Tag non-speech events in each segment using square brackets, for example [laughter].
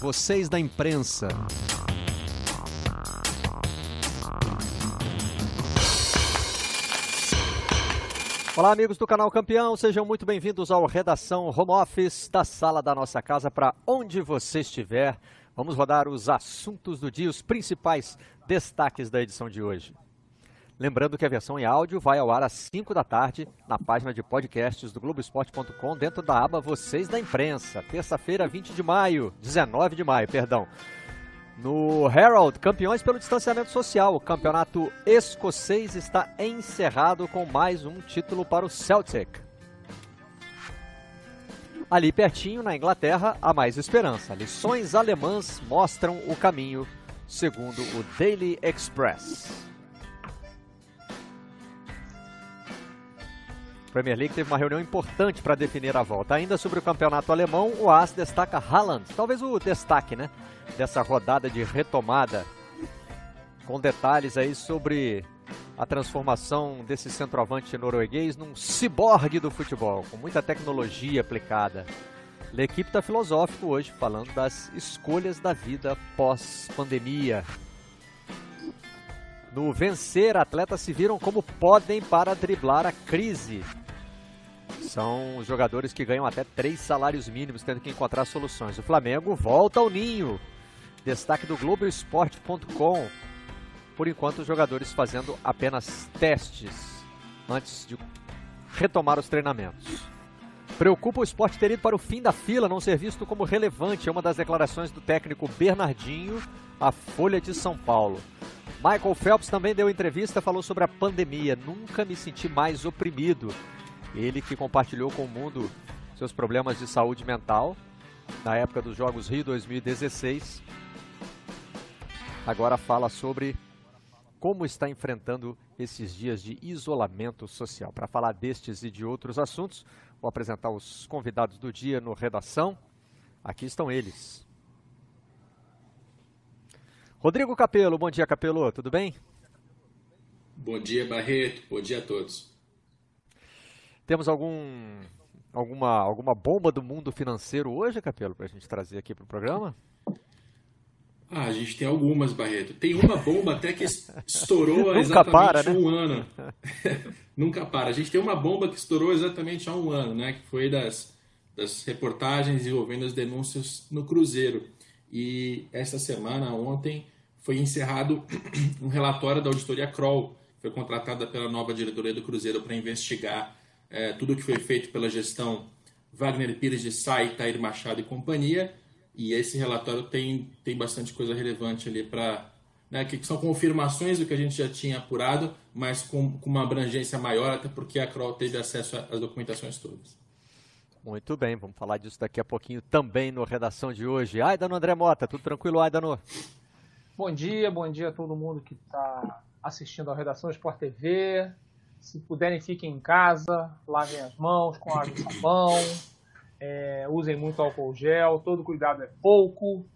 vocês da imprensa. Olá, amigos do canal Campeão, sejam muito bem-vindos ao Redação Home Office da sala da nossa casa para onde você estiver. Vamos rodar os assuntos do dia, os principais destaques da edição de hoje. Lembrando que a versão em áudio vai ao ar às 5 da tarde na página de podcasts do Globoesporte.com, dentro da aba Vocês da Imprensa. Terça-feira, 20 de maio, 19 de maio, perdão. No Herald, campeões pelo distanciamento social, o campeonato escocês está encerrado com mais um título para o Celtic. Ali pertinho, na Inglaterra, há mais esperança. Lições alemãs mostram o caminho, segundo o Daily Express. Premier League teve uma reunião importante para definir a volta. Ainda sobre o campeonato alemão, o AS destaca Haaland, talvez o destaque, né, dessa rodada de retomada, com detalhes aí sobre a transformação desse centroavante norueguês num ciborgue do futebol, com muita tecnologia aplicada. A equipe está filosófico hoje, falando das escolhas da vida pós-pandemia. No vencer, atletas se viram como podem para driblar a crise. São jogadores que ganham até três salários mínimos, tendo que encontrar soluções. O Flamengo volta ao ninho. Destaque do Globoesporte.com. Por enquanto, os jogadores fazendo apenas testes antes de retomar os treinamentos. Preocupa o esporte ter ido para o fim da fila, não ser visto como relevante. É uma das declarações do técnico Bernardinho à Folha de São Paulo. Michael Phelps também deu entrevista, falou sobre a pandemia. Nunca me senti mais oprimido. Ele que compartilhou com o mundo seus problemas de saúde mental na época dos Jogos Rio 2016. Agora fala sobre como está enfrentando esses dias de isolamento social. Para falar destes e de outros assuntos, vou apresentar os convidados do dia no Redação. Aqui estão eles. Rodrigo Capelo, bom dia Capelo, tudo bem? Bom dia Barreto, bom dia a todos. Temos algum, alguma, alguma bomba do mundo financeiro hoje, Capelo, para a gente trazer aqui para o programa? Ah, a gente tem algumas, Barreto. Tem uma bomba até que estourou [laughs] há exatamente para, né? um ano. [laughs] Nunca para. A gente tem uma bomba que estourou exatamente há um ano, né? Que foi das, das reportagens envolvendo as denúncias no Cruzeiro. E esta semana, ontem, foi encerrado [clears throat] um relatório da auditoria Kroll, foi contratada pela nova diretoria do Cruzeiro para investigar é, tudo que foi feito pela gestão Wagner Pires de Sá, Tair Machado e companhia. E esse relatório tem, tem bastante coisa relevante ali para. Né, que são confirmações do que a gente já tinha apurado, mas com, com uma abrangência maior, até porque a Kroll teve acesso às documentações todas. Muito bem, vamos falar disso daqui a pouquinho também no Redação de hoje. Aidano André Mota, tudo tranquilo, Aidano? Bom dia, bom dia a todo mundo que está assistindo a Redação Sport TV. Se puderem, fiquem em casa, lavem as mãos com água e sabão, é, usem muito álcool gel, todo cuidado é pouco.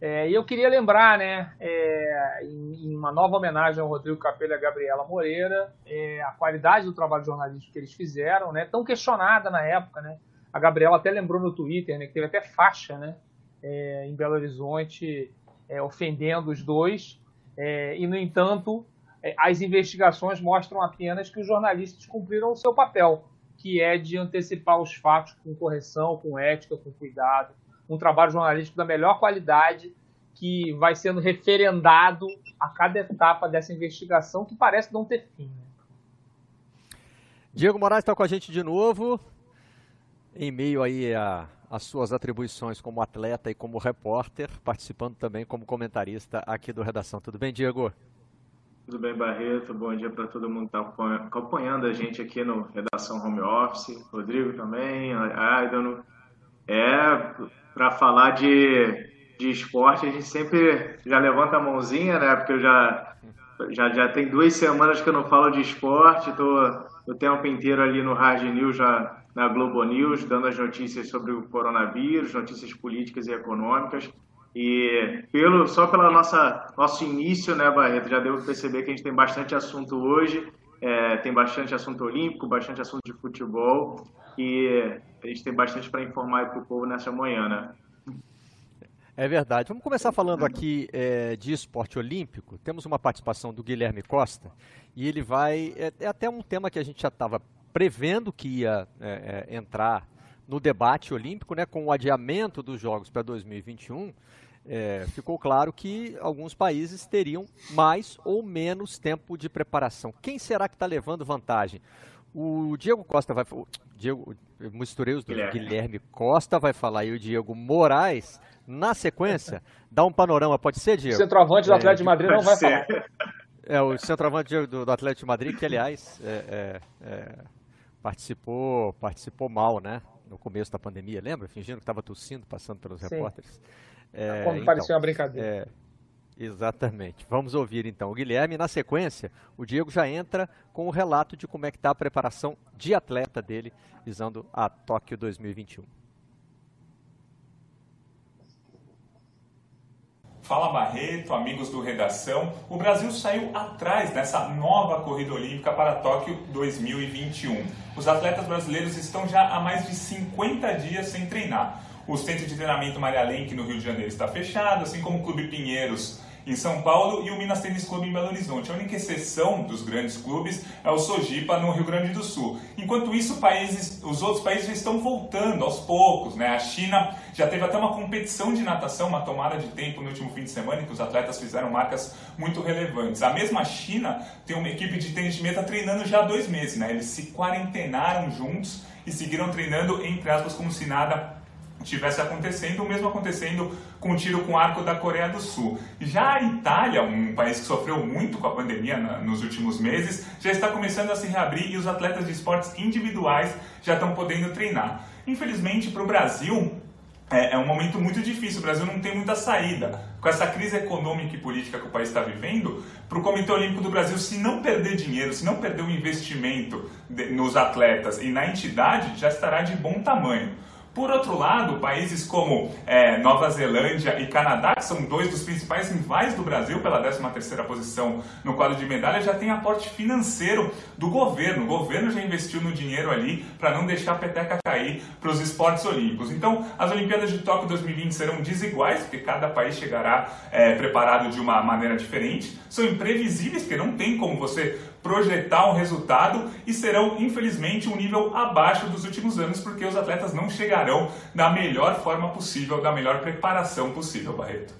É, e eu queria lembrar, né, é, em, em, uma nova homenagem ao Rodrigo Capello e a Gabriela Moreira, é, a qualidade do trabalho jornalístico que eles fizeram, né, tão questionada na época, né. A Gabriela até lembrou no Twitter, né, que teve até faixa, né, é, em Belo Horizonte, é, ofendendo os dois. e no entanto, as investigações mostram apenas que os jornalistas cumpriram o seu papel, que é de antecipar os fatos com correção, com ética, com cuidado, um trabalho jornalístico da melhor qualidade que vai sendo referendado a cada etapa dessa investigação que parece não ter fim. Né? Diego Moraes está com a gente de novo, em meio aí a, as suas atribuições como atleta e como repórter, participando também como comentarista aqui do Redação. Tudo bem, Diego? Tudo bem, Barreto? Bom dia para todo mundo que está acompanhando a gente aqui no Redação Home Office. Rodrigo também, Aidano. É, para falar de, de esporte, a gente sempre já levanta a mãozinha, né? Porque eu já, já, já tem duas semanas que eu não falo de esporte, estou o tempo inteiro ali no Hard News, já na Globo News, dando as notícias sobre o coronavírus, notícias políticas e econômicas. E pelo, só pelo nosso início, né, Barreto, já deu perceber que a gente tem bastante assunto hoje, é, tem bastante assunto olímpico, bastante assunto de futebol e a gente tem bastante para informar para o povo nessa manhã, né? É verdade. Vamos começar falando aqui é, de esporte olímpico. Temos uma participação do Guilherme Costa e ele vai. É, é até um tema que a gente já estava prevendo que ia é, é, entrar no debate olímpico, né, com o adiamento dos Jogos para 2021. É, ficou claro que alguns países teriam mais ou menos tempo de preparação. Quem será que está levando vantagem? O Diego Costa vai. Diego, misturei os dois. Guilherme. Guilherme Costa vai falar e o Diego Moraes na sequência, [laughs] dá um panorama, pode ser, Diego? O centroavante do é, Atlético de Madrid não vai ser. falar. [laughs] É, o centroavante do, do Atlético de Madrid, que aliás é, é, é, participou, participou mal, né? No começo da pandemia, lembra? Fingindo que estava tossindo, passando pelos Sim. repórteres. É, Como então, parecia uma brincadeira. É, exatamente. Vamos ouvir então o Guilherme. Na sequência, o Diego já entra com o relato de como é que está a preparação de atleta dele, visando a Tóquio 2021. Fala Barreto, amigos do Redação. O Brasil saiu atrás dessa nova corrida olímpica para Tóquio 2021. Os atletas brasileiros estão já há mais de 50 dias sem treinar. O centro de treinamento Maria Lenk no Rio de Janeiro está fechado, assim como o Clube Pinheiros em São Paulo e o Minas Tênis Clube em Belo Horizonte. A única exceção dos grandes clubes é o Sojipa no Rio Grande do Sul. Enquanto isso, países, os outros países já estão voltando aos poucos. Né? A China já teve até uma competição de natação, uma tomada de tempo no último fim de semana, em que os atletas fizeram marcas muito relevantes. A mesma China tem uma equipe de tênis de treinando já há dois meses. Né? Eles se quarentenaram juntos e seguiram treinando, entre aspas, como se nada tivesse acontecendo, o mesmo acontecendo com o tiro com arco da Coreia do Sul. Já a Itália, um país que sofreu muito com a pandemia na, nos últimos meses, já está começando a se reabrir e os atletas de esportes individuais já estão podendo treinar. Infelizmente, para o Brasil, é, é, um momento muito difícil. O Brasil não tem muita saída. Com essa crise econômica e política que o país está vivendo, para o Comitê Olímpico do Brasil, se não perder dinheiro, se não perder o investimento de, nos atletas e na entidade, já estará de bom tamanho. Por outro lado, países como é, Nova Zelândia e Canadá, que são dois dos principais rivais do Brasil pela 13ª posição no quadro de medalha, já têm aporte financeiro do governo. O governo já investiu no dinheiro ali para não deixar a peteca cair para os esportes olímpicos. Então, as Olimpíadas de Tóquio 2020 serão desiguais, porque cada país chegará é, preparado de uma maneira diferente. São imprevisíveis, porque não tem como você projetar um resultado e serão, infelizmente, um nível abaixo dos últimos anos, porque os atletas não chegarão da melhor forma possível, da melhor preparação possível, Barreto.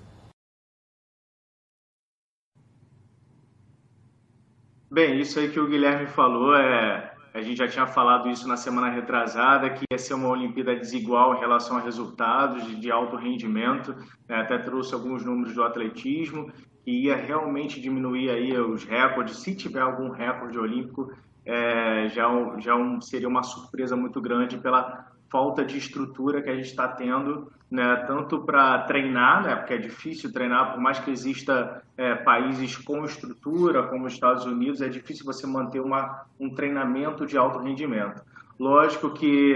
Bem, isso aí que o Guilherme falou é. A gente já tinha falado isso na semana retrasada, que ia ser uma Olimpíada desigual em relação a resultados de alto rendimento. É, até trouxe alguns números do atletismo que ia realmente diminuir aí os recordes, se tiver algum recorde olímpico, é, já, já um, seria uma surpresa muito grande pela falta de estrutura que a gente está tendo, né, tanto para treinar, né, porque é difícil treinar, por mais que exista é, países com estrutura, como os Estados Unidos, é difícil você manter uma, um treinamento de alto rendimento. Lógico que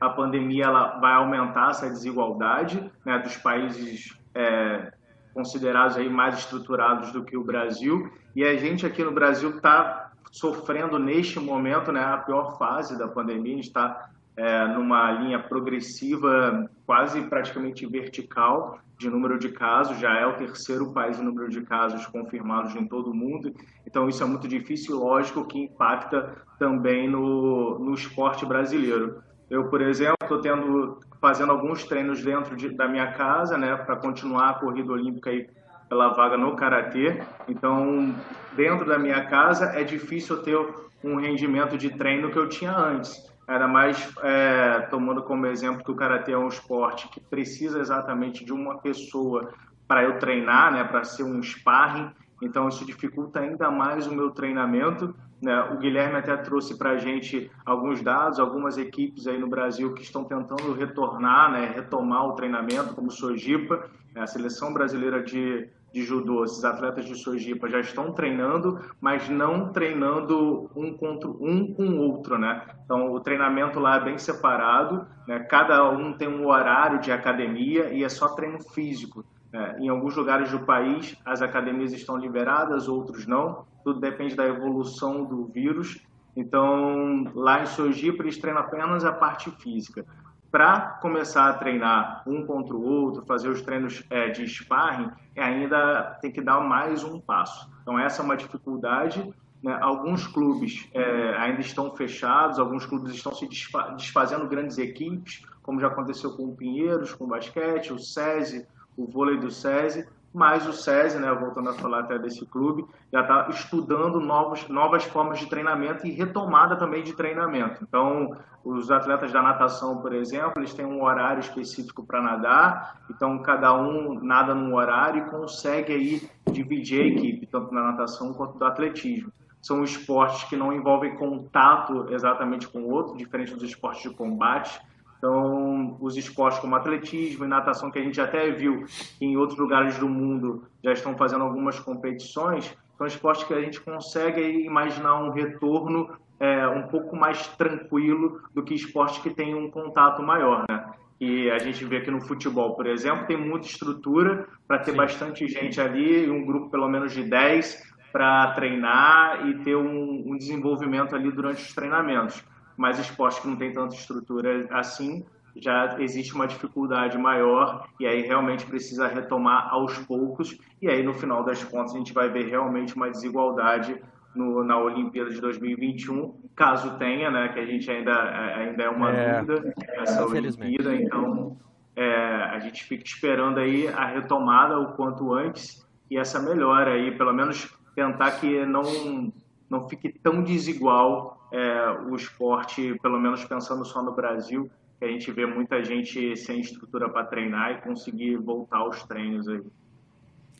a pandemia ela vai aumentar essa desigualdade né, dos países é, considerados aí mais estruturados do que o Brasil. E a gente aqui no Brasil está sofrendo neste momento né, a pior fase da pandemia. A gente está é, numa linha progressiva, quase praticamente vertical de número de casos. Já é o terceiro país em número de casos confirmados em todo o mundo. Então isso é muito difícil, lógico, que impacta também no, no esporte brasileiro. Eu, por exemplo, estou tendo fazendo alguns treinos dentro de, da minha casa, né, para continuar a corrida olímpica aí pela vaga no karatê. Então, dentro da minha casa é difícil ter um rendimento de treino que eu tinha antes. Ainda mais é, tomando como exemplo que o karatê é um esporte que precisa exatamente de uma pessoa para eu treinar, né, para ser um sparring. Então, isso dificulta ainda mais o meu treinamento. Né? O Guilherme até trouxe para a gente alguns dados, algumas equipes aí no Brasil que estão tentando retornar, né? retomar o treinamento, como Sojipa, né? a seleção brasileira de, de judô, esses atletas de Sojipa já estão treinando, mas não treinando um contra um com o outro, né? Então o treinamento lá é bem separado, né? Cada um tem um horário de academia e é só treino físico. É, em alguns lugares do país, as academias estão liberadas, outros não. Tudo depende da evolução do vírus. Então, lá em Sojipa, eles treinam apenas a parte física. Para começar a treinar um contra o outro, fazer os treinos é, de sparring, ainda tem que dar mais um passo. Então, essa é uma dificuldade. Né? Alguns clubes é, ainda estão fechados, alguns clubes estão se desfazendo grandes equipes, como já aconteceu com o Pinheiros, com o basquete, o SESI, o vôlei do SESI, mas o SESI, né, voltando a falar até desse clube, já está estudando novos, novas formas de treinamento e retomada também de treinamento. Então, os atletas da natação, por exemplo, eles têm um horário específico para nadar, então cada um nada num horário e consegue aí dividir a equipe, tanto na natação quanto do atletismo. São esportes que não envolvem contato exatamente com o outro, diferente dos esportes de combate, então, os esportes como atletismo e natação, que a gente até viu que em outros lugares do mundo já estão fazendo algumas competições, são esportes que a gente consegue imaginar um retorno é, um pouco mais tranquilo do que esportes que têm um contato maior, né? E a gente vê aqui no futebol, por exemplo, tem muita estrutura para ter Sim. bastante gente ali, um grupo pelo menos de 10 para treinar e ter um, um desenvolvimento ali durante os treinamentos mas esportes que não tem tanta estrutura assim, já existe uma dificuldade maior e aí realmente precisa retomar aos poucos. E aí no final das contas a gente vai ver realmente uma desigualdade no, na Olimpíada de 2021, caso tenha, né, que a gente ainda, ainda é uma é, dúvida essa Olimpíada, então é, a gente fica esperando aí a retomada o quanto antes e essa melhora aí, pelo menos tentar que não, não fique tão desigual é, o esporte, pelo menos pensando só no Brasil, que a gente vê muita gente sem estrutura para treinar e conseguir voltar aos treinos aí.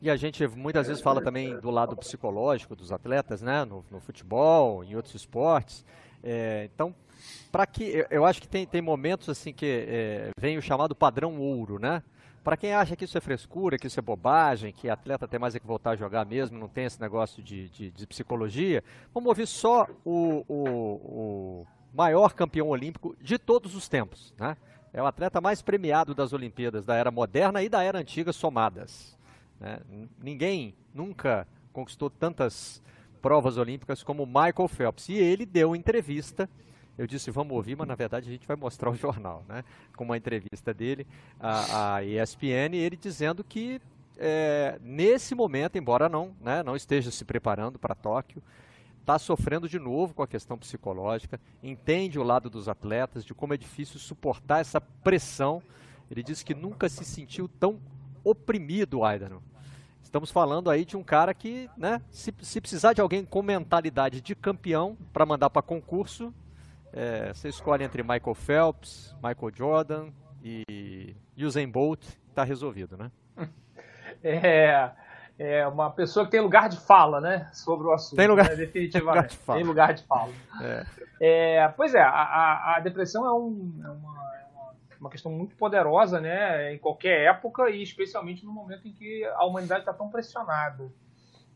E a gente muitas vezes fala também do lado psicológico dos atletas, né? No, no futebol, em outros esportes. É, então, para que eu acho que tem, tem momentos assim que é, vem o chamado padrão ouro, né? Para quem acha que isso é frescura, que isso é bobagem, que atleta tem mais é que voltar a jogar mesmo, não tem esse negócio de, de, de psicologia, vamos ouvir só o, o, o, maior campeão olímpico de todos os tempos. Né? É o atleta mais premiado das Olimpíadas da era moderna e da era antiga somadas. Né? Ninguém nunca conquistou tantas provas olímpicas como Michael Phelps. E ele deu entrevista eu disse, vamos ouvir, mas na verdade a gente vai mostrar o [laughs] jornal, né? Com uma entrevista dele à, à ESPN, ele dizendo que é, nesse momento, embora não, né, não esteja se preparando para Tóquio, está sofrendo de novo com a questão psicológica, entende o lado dos atletas, de como é difícil suportar essa pressão. Ele disse que nunca se sentiu tão oprimido, Aidano. Estamos falando aí de um cara que, né, se, se precisar de alguém com mentalidade de campeão para mandar para concurso, é, você escolhe entre Michael Phelps, Michael Jordan e Usain Bolt, está resolvido, né? [laughs] É, é uma pessoa que tem lugar de fala, né, sobre o assunto. Tem lugar, né, [laughs] definitivamente. Tem lugar de fala. É. é pois é, a, a, depressão é, um, é uma, é uma questão muito poderosa, né, em qualquer época e especialmente no momento em que a humanidade está tão pressionada.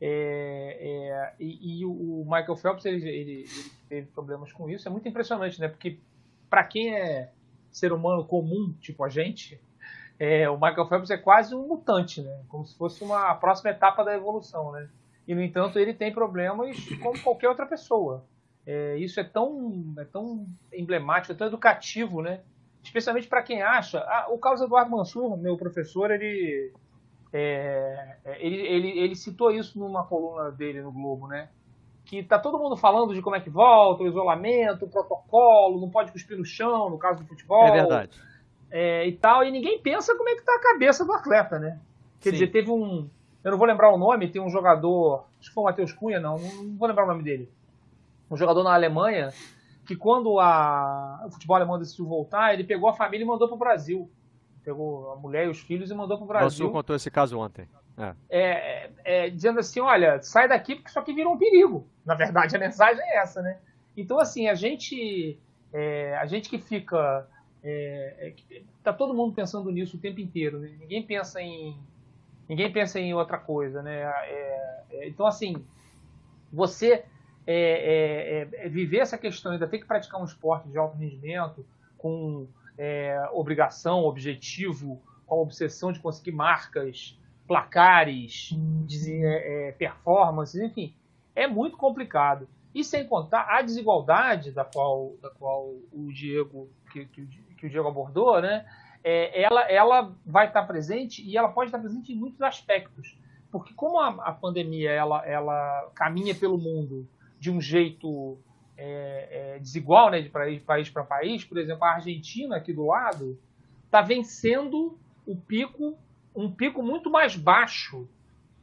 É, é, e, e, o Michael Phelps ele, ele, ele, teve problemas com isso. É muito impressionante, né? Porque para quem é ser humano comum, tipo a gente, é, o Michael Phelps é quase um mutante, né? Como se fosse uma próxima etapa da evolução, né? E no entanto ele tem problemas como qualquer outra pessoa. É, isso é tão, é tão emblemático, é tão educativo, né? Especialmente para quem acha. Ah, o Carlos Eduardo Mansur, meu professor, ele é, é, ele, ele, ele citou isso numa coluna dele no Globo, né? Que tá todo mundo falando de como é que volta, o isolamento, o protocolo, não pode cuspir no chão, no caso do futebol. É verdade. É, e tal, e ninguém pensa como é que tá a cabeça do atleta, né? Quer Sim. dizer, teve um. Eu não vou lembrar o nome, tem um jogador. Acho que foi o Matheus Cunha, não, não vou lembrar o nome dele. Um jogador na Alemanha que quando a, o futebol alemão decidiu voltar, ele pegou a família e mandou para o Brasil pegou a mulher e os filhos e mandou para o Brasil. O contou esse caso ontem. É. É, é, dizendo assim, olha, sai daqui porque isso aqui virou um perigo. Na verdade, a [laughs] mensagem é essa, né? Então, assim, a gente, é, a gente que fica, é, é, tá todo mundo pensando nisso o tempo inteiro. Né? Ninguém pensa em, ninguém pensa em outra coisa, né? então, assim, você viver essa questão, ainda ter que praticar um esporte de alto rendimento com é, obrigação, objetivo, com a obsessão de conseguir marcas, placares, é, é, performances, enfim, é muito complicado. E sem contar a desigualdade da qual, da qual o Diego que, que, que o Diego abordou, né? É, ela, ela vai estar presente e ela pode estar presente em muitos aspectos. Porque como a, a pandemia ela, ela caminha pelo mundo de um jeito é, é, desigual, né, de país para país, por exemplo, a Argentina aqui do lado está vencendo o pico, um pico muito mais baixo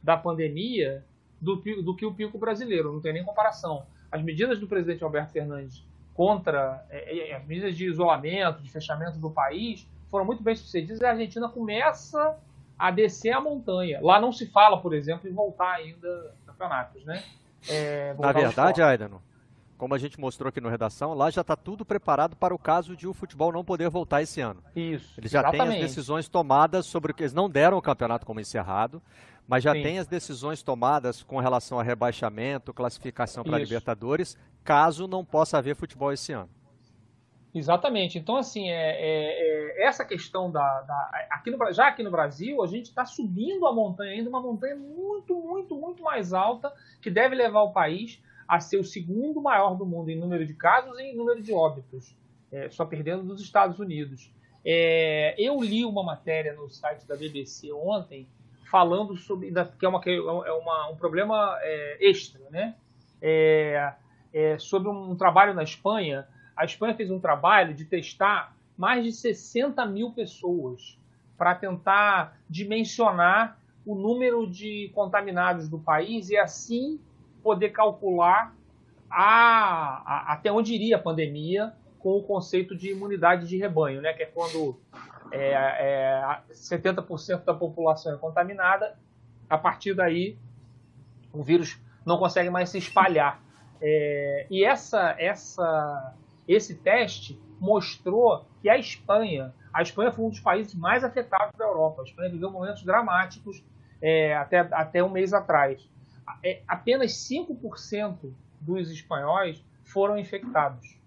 da pandemia do, do que o pico brasileiro, não tem nem comparação. As medidas do presidente Alberto Fernandes contra é, é, as medidas de isolamento, de fechamento do país, foram muito bem sucedidas e a Argentina começa a descer a montanha. Lá não se fala, por exemplo, em voltar ainda campeonatos, né? É, Na verdade, Aidano, como a gente mostrou aqui no Redação, lá já está tudo preparado para o caso de o futebol não poder voltar esse ano. Isso. Eles já exatamente. têm as decisões tomadas sobre o que eles não deram o campeonato como encerrado, mas já Sim. têm as decisões tomadas com relação a rebaixamento, classificação para Libertadores, caso não possa haver futebol esse ano. Exatamente. Então, assim, é, é, é essa questão da. da aqui no, já aqui no Brasil, a gente está subindo a montanha ainda, uma montanha muito, muito, muito mais alta, que deve levar o país a ser o segundo maior do mundo em número de casos e em número de óbitos, é, só perdendo dos Estados Unidos. É, eu li uma matéria no site da BBC ontem falando sobre que é, uma, é uma, um problema é, extra, né? É, sobre um trabalho na Espanha a Espanha fez um trabalho de testar mais de 60 mil pessoas para tentar dimensionar o número de contaminados do país e assim poder calcular a, a, até onde iria a pandemia com o conceito de imunidade de rebanho, né? que é quando é, é, 70% da população é contaminada, a partir daí o vírus não consegue mais se espalhar. É, e essa, essa esse teste mostrou que a Espanha, a Espanha foi um dos países mais afetados da Europa. A Espanha viveu momentos dramáticos é, até, até um mês atrás. É, apenas 5% dos espanhóis foram infectados,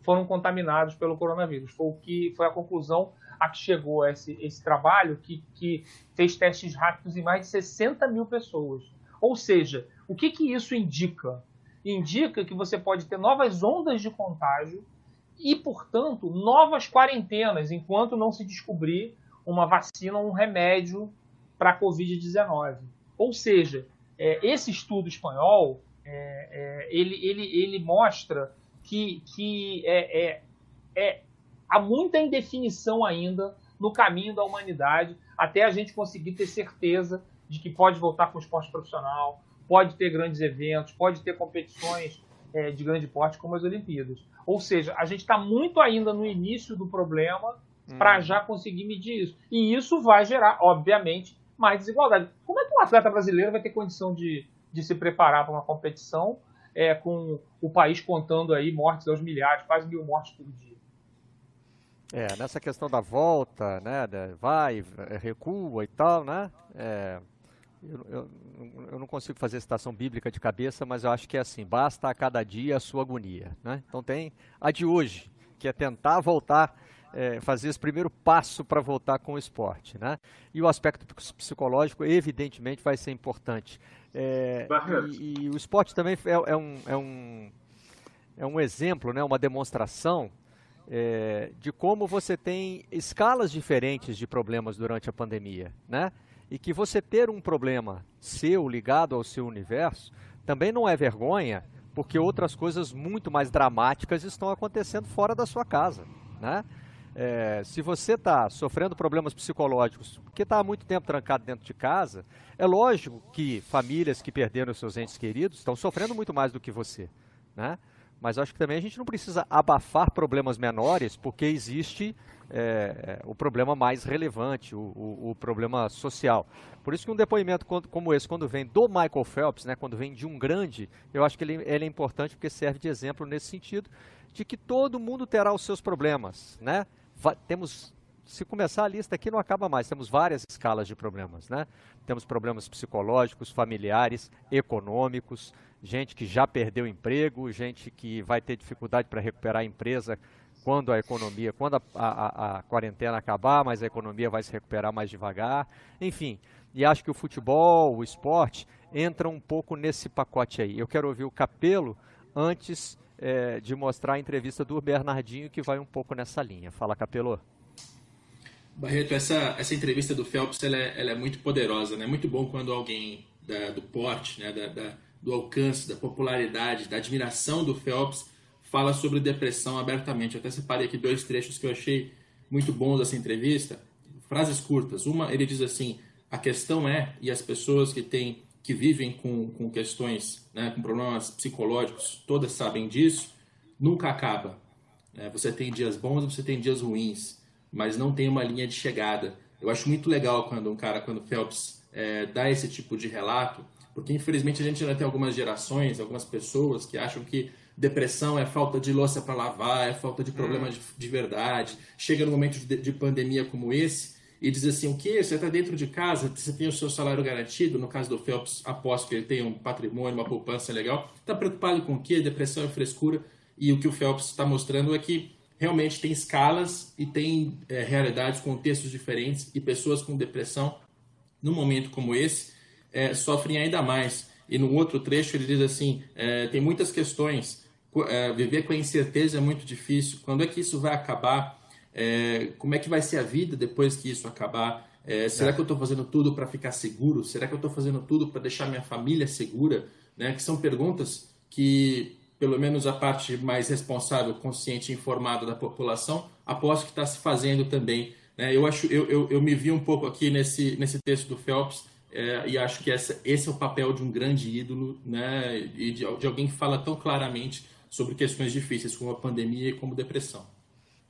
foram contaminados pelo coronavírus. Foi o que foi a conclusão a que chegou esse, esse trabalho que, que fez testes rápidos em mais de 60 mil pessoas. Ou seja, o que, que isso indica? indica que você pode ter novas ondas de contágio e, portanto, novas quarentenas, enquanto não se descobrir uma vacina ou um remédio para a Covid-19. Ou seja, é, esse estudo espanhol é, é, ele, ele, ele mostra que, que é, é, é, há muita indefinição ainda no caminho da humanidade até a gente conseguir ter certeza de que pode voltar com o esporte profissional, pode ter grandes eventos, pode ter competições é, de grande porte como as Olimpíadas. Ou seja, a gente está muito ainda no início do problema hum. para já conseguir medir isso. E isso vai gerar, obviamente, mais desigualdade. Como é que um atleta brasileiro vai ter condição de, de se preparar para uma competição é, com o país contando aí mortes aos milhares, quase mil mortes por dia? É, nessa questão da volta, né, vai, recua e tal, né, é, eu, eu, eu, não consigo fazer citação bíblica de cabeça, mas eu acho que é assim: basta a cada dia a sua agonia. Né? Então tem a de hoje, que é tentar voltar, é, fazer esse primeiro passo para voltar com o esporte. Né? E o aspecto psicológico, evidentemente, vai ser importante. É, e, e, o esporte também é, é, um, é, um, é um exemplo, né? uma demonstração é, de como você tem escalas diferentes de problemas durante a pandemia. Né? e que você ter um problema seu ligado ao seu universo também não é vergonha, porque outras coisas muito mais dramáticas estão acontecendo fora da sua casa, né? É, se você está sofrendo problemas psicológicos, porque está há muito tempo trancado dentro de casa, é lógico que famílias que perderam seus entes queridos estão sofrendo muito mais do que você, né? Mas acho que também a gente não precisa abafar problemas menores, porque existe é, o problema mais relevante, o, o, o, problema social. Por isso que um depoimento como esse, quando vem do Michael Phelps, né, quando vem de um grande, eu acho que ele, ele é importante porque serve de exemplo nesse sentido, de que todo mundo terá os seus problemas. Né? Temos se começar a lista aqui não acaba mais. Temos várias escalas de problemas, né? Temos problemas psicológicos, familiares, econômicos, gente que já perdeu emprego, gente que vai ter dificuldade para recuperar a empresa quando a economia, quando a, a, a, quarentena acabar, mas a economia vai se recuperar mais devagar. Enfim, e acho que o futebol, o esporte, entra um pouco nesse pacote aí. Eu quero ouvir o Capelo antes é, de mostrar a entrevista do Bernardinho que vai um pouco nessa linha. Fala, Capelô. Barreto, essa, essa entrevista do Phelps ela é, ela é muito poderosa, né? Muito bom quando alguém da, do porte, né? Da, da, do alcance, da popularidade, da admiração do Phelps fala sobre depressão abertamente. Eu até separei aqui dois trechos que eu achei muito bons dessa entrevista. Frases curtas. Uma, ele diz assim: a questão é, e as pessoas que têm que vivem com, com questões, né, com problemas psicológicos, todas sabem disso, nunca acaba. É, você tem dias bons, você tem dias ruins mas não tem uma linha de chegada. Eu acho muito legal quando um cara, quando Phelps é, dá esse tipo de relato, porque infelizmente a gente ainda tem algumas gerações, algumas pessoas que acham que depressão é falta de louça para lavar, é falta de problema hum. de, de, verdade. Chega num momento de, de, pandemia como esse e diz assim: o que? Você está dentro de casa, você tem o seu salário garantido. No caso do Phelps, aposto que ele tem um patrimônio, uma poupança legal. Está preocupado com o quê? Depressão e frescura. E o que o Phelps está mostrando é que realmente tem escalas e tem é, realidades, contextos diferentes e pessoas com depressão, num momento como esse, é, sofrem ainda mais. E no outro trecho ele diz assim: é, tem muitas questões, é, viver com a incerteza é muito difícil. Quando é que isso vai acabar? É, como é que vai ser a vida depois que isso acabar? É, será que eu estou fazendo tudo para ficar seguro? Será que eu estou fazendo tudo para deixar minha família segura? Né? Que são perguntas que pelo menos a parte mais responsável, consciente e informada da população, aposto que está se fazendo também. Né? Eu, acho, eu, eu, eu, me vi um pouco aqui nesse, nesse texto do Phelps é, e acho que essa, esse é o papel de um grande ídolo né? e de, de alguém que fala tão claramente sobre questões difíceis como a pandemia e como depressão.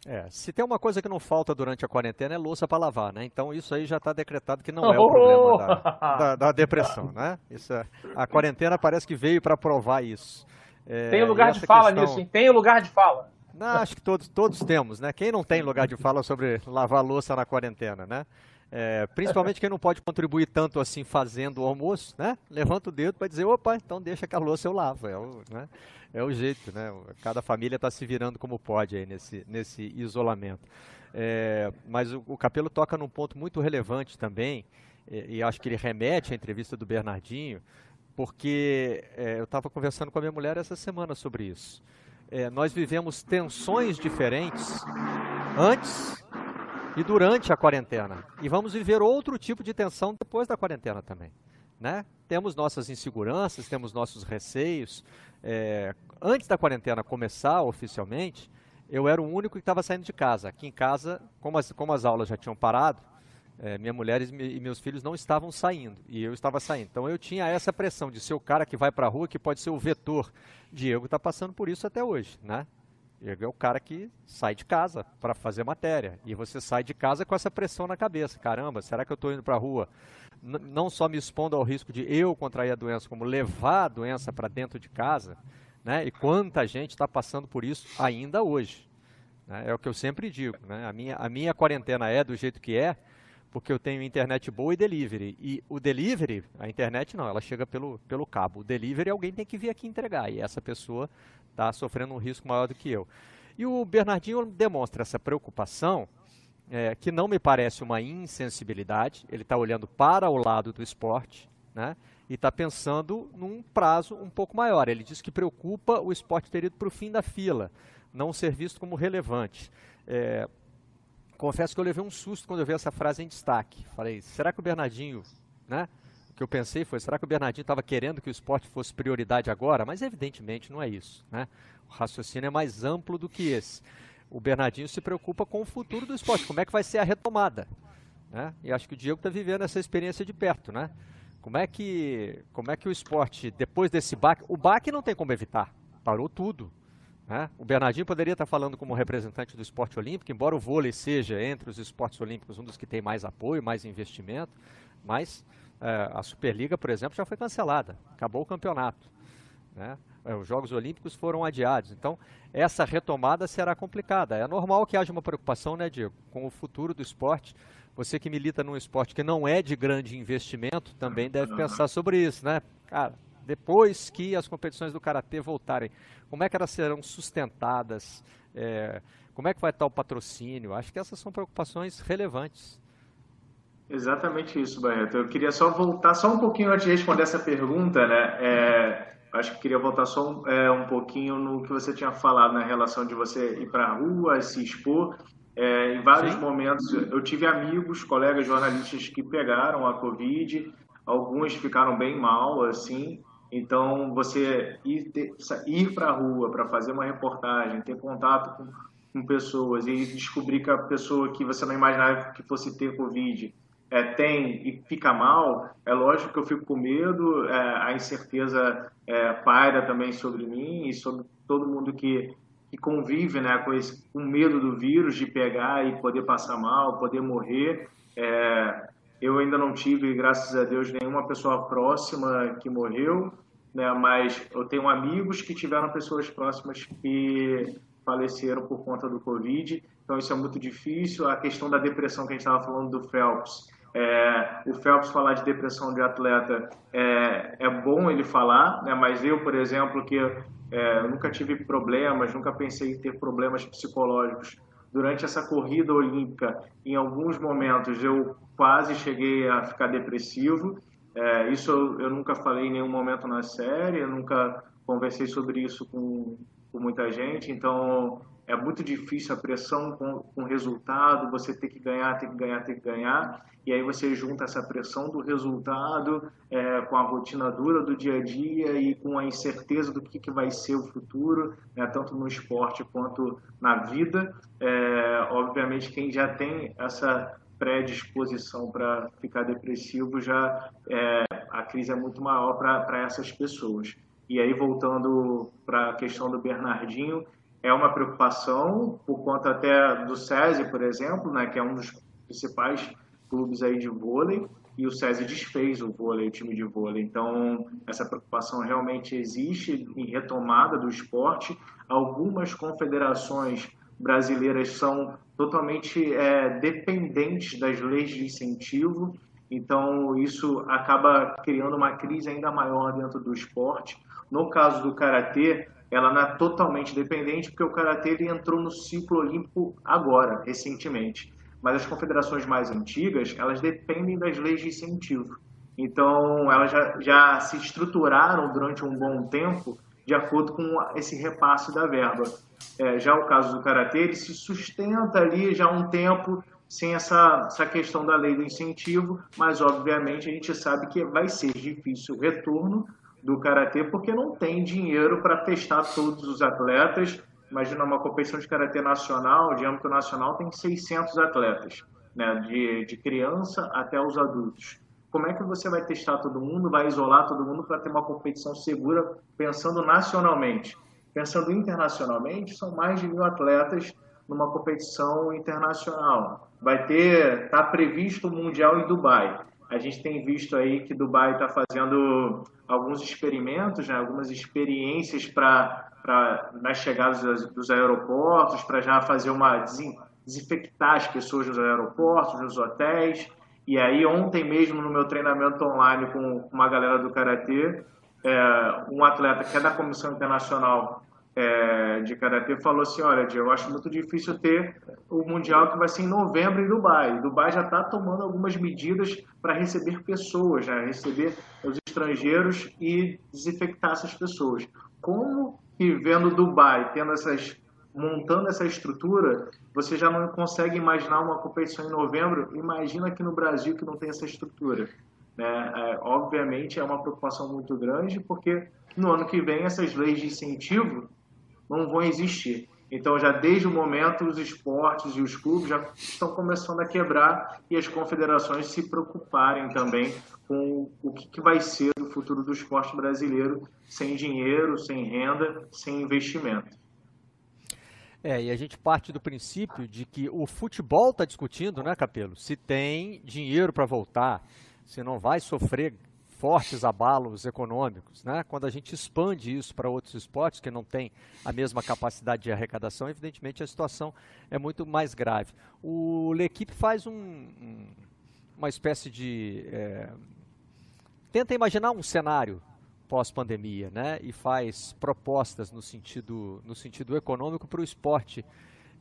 É, se tem uma coisa que não falta durante a quarentena é louça para lavar, né? Então isso aí já está decretado que não é o problema da, [laughs] da, da depressão, né? Isso é, a quarentena parece que veio para provar isso. É, tem lugar de fala questão... nisso, hein? Tem lugar de fala. Não, acho que todos, todos temos, né? Quem não tem lugar de fala sobre lavar louça na quarentena, né? É, principalmente quem não pode contribuir tanto assim fazendo o almoço, né? Levanta o dedo para dizer, opa, então deixa que a louça eu lavo. É né? É o jeito, né? Cada família está se virando como pode aí nesse, nesse isolamento. É, mas o, o Capelo toca num ponto muito relevante também, e, e acho que ele remete à entrevista do Bernardinho, porque é, eu estava conversando com a minha mulher essa semana sobre isso. É, nós vivemos tensões diferentes antes e durante a quarentena. E vamos viver outro tipo de tensão depois da quarentena também. Né? Temos nossas inseguranças, temos nossos receios. É, antes da quarentena começar oficialmente, eu era o único que estava saindo de casa. Aqui em casa, como as, como as aulas já tinham parado, é, minha mulher e meus filhos não estavam saindo e eu estava saindo. Então eu tinha essa pressão de ser o cara que vai para a rua, que pode ser o vetor. Diego está passando por isso até hoje, né? Diego é o cara que sai de casa para fazer matéria e você sai de casa com essa pressão na cabeça. Caramba, será que eu estou indo para a rua? N não só me expondo ao risco de eu contrair a doença, como levar a doença para dentro de casa, né? E quanta gente está passando por isso ainda hoje. Né? É o que eu sempre digo, né? A minha, a minha quarentena é do jeito que é porque eu tenho internet boa e delivery. E o delivery, a internet não, ela chega pelo, pelo cabo. O delivery alguém tem que vir aqui entregar, e essa pessoa está sofrendo um risco maior do que eu. E o Bernardinho demonstra essa preocupação, é, que não me parece uma insensibilidade, ele está olhando para o lado do esporte, né? e está pensando num prazo um pouco maior. Ele diz que preocupa o esporte ter ido para o fim da fila, não ser visto como relevante. É, confesso que eu levei um susto quando eu vi essa frase em destaque. Falei, será que o Bernardinho, né? Que eu pensei foi, será que o Bernardinho estava querendo que o esporte fosse prioridade agora? Mas evidentemente não é isso, né? O raciocínio é mais amplo do que esse. O Bernardinho se preocupa com o futuro do esporte, como é que vai ser a retomada, né? E acho que o Diego está vivendo essa experiência de perto, né? Como é que, como é que o esporte, depois desse baque, o baque não tem como evitar, parou tudo, né? O Bernardinho poderia estar falando como representante do esporte olímpico, embora o vôlei seja, entre os esportes olímpicos, um dos que tem mais apoio, mais investimento, mas é, a Superliga, por exemplo, já foi cancelada, acabou o campeonato. Né? É, os Jogos Olímpicos foram adiados. Então, essa retomada será complicada. É normal que haja uma preocupação, né, Diego, com o futuro do esporte. Você que milita num esporte que não é de grande investimento, também deve pensar sobre isso, né? Cara, depois que as competições do Karatê voltarem, como é que elas serão sustentadas? É, como é que vai estar o patrocínio? Acho que essas são preocupações relevantes. Exatamente isso, Barreto. Eu queria só voltar só um pouquinho antes de responder essa pergunta, né? É, acho que queria voltar só um, é, um pouquinho no que você tinha falado na relação de você ir para a rua, se expor. É, em vários Sim. momentos eu tive amigos, colegas jornalistas que pegaram a Covid, alguns ficaram bem mal, assim. Então, você ir, ir para a rua para fazer uma reportagem, ter contato com, com, pessoas e descobrir que a pessoa que você não imaginava que fosse ter Covid é, tem e fica mal, é lógico que eu fico com medo, é, a incerteza é, paira também sobre mim e sobre todo mundo que, que convive né, com, esse, com medo do vírus, de pegar e poder passar mal, poder morrer. É, eu ainda não tive, graças a Deus, nenhuma pessoa próxima que morreu, né, mas eu tenho amigos que tiveram pessoas próximas que faleceram por conta do Covid, então isso é muito difícil. A questão da depressão que a gente estava falando do Phelps, é, o Phelps falar de depressão de atleta é, é bom ele falar, né? mas eu, por exemplo, que é, nunca tive problemas, nunca pensei em ter problemas psicológicos. Durante essa corrida olímpica, em alguns momentos eu quase cheguei a ficar depressivo. É, isso eu, eu, nunca falei em nenhum momento na série, eu nunca conversei sobre isso com, com muita gente. Então é muito difícil a pressão com, com resultado, você ter que ganhar, ter que ganhar, ter que ganhar e aí você junta essa pressão do resultado é, com a rotina dura do dia a dia e com a incerteza do que, que vai ser o futuro, né, tanto no esporte quanto na vida. É, obviamente, quem já tem essa predisposição para ficar depressivo, já é, a crise é muito maior para essas pessoas. E aí, voltando para a questão do Bernardinho, é uma preocupação por conta até do SESI, por exemplo, né, que é um dos principais clubes aí de vôlei e o SESI desfez o vôlei, o time de vôlei. Então, essa preocupação realmente existe em retomada do esporte. Algumas confederações brasileiras são totalmente é, dependentes das leis de incentivo, então isso acaba criando uma crise ainda maior dentro do esporte. No caso do karatê, ela não é totalmente dependente, porque o karatê entrou no ciclo olímpico agora, recentemente mas as confederações mais antigas, elas dependem das leis de incentivo. Então, elas já, já se estruturaram durante um bom tempo de acordo com esse repasse da verba. É, já o caso do Karatê, ele se sustenta ali já há um tempo sem essa, essa questão da lei do incentivo, mas obviamente a gente sabe que vai ser difícil o retorno do Karatê porque não tem dinheiro para testar todos os atletas Imagina uma competição de karatê nacional, de âmbito nacional, tem 600 atletas, né, de, de criança até os adultos. Como é que você vai testar todo mundo, vai isolar todo mundo para ter uma competição segura, pensando nacionalmente? Pensando internacionalmente, são mais de mil atletas numa competição internacional. Vai ter, está previsto o Mundial em Dubai. A gente tem visto aí que Dubai está fazendo alguns experimentos, né, algumas experiências para nas chegadas dos aeroportos, para já fazer uma desinfectar as pessoas nos aeroportos, nos hotéis. E aí ontem mesmo no meu treinamento online com uma galera do karatê, é, um atleta que é da comissão internacional é, de karatê falou assim, olha, eu acho muito difícil ter o mundial que vai ser em novembro em Dubai. Dubai já está tomando algumas medidas para receber pessoas, né? receber os estrangeiros e desinfectar essas pessoas. Como que vendo Dubai tendo essas montando essa estrutura, você já não consegue imaginar uma competição em novembro. Imagina aqui no Brasil que não tem essa estrutura. Né? É, obviamente é uma preocupação muito grande, porque no ano que vem essas leis de incentivo não vão existir. Então, já desde o momento, os esportes e os clubes já estão começando a quebrar e as confederações se preocuparem também com o que, vai ser o futuro do esporte brasileiro sem dinheiro, sem renda, sem investimento. É, e a gente parte do princípio de que o futebol está discutindo, né, Capelo? Se tem dinheiro para voltar, se não vai sofrer fortes abalos econômicos. Né? Quando a gente expande isso para outros esportes que não têm a mesma capacidade de arrecadação, evidentemente a situação é muito mais grave. O L'Equipe faz um, um, uma espécie de. É, tenta imaginar um cenário pós-pandemia né? e faz propostas no sentido, no sentido econômico para o esporte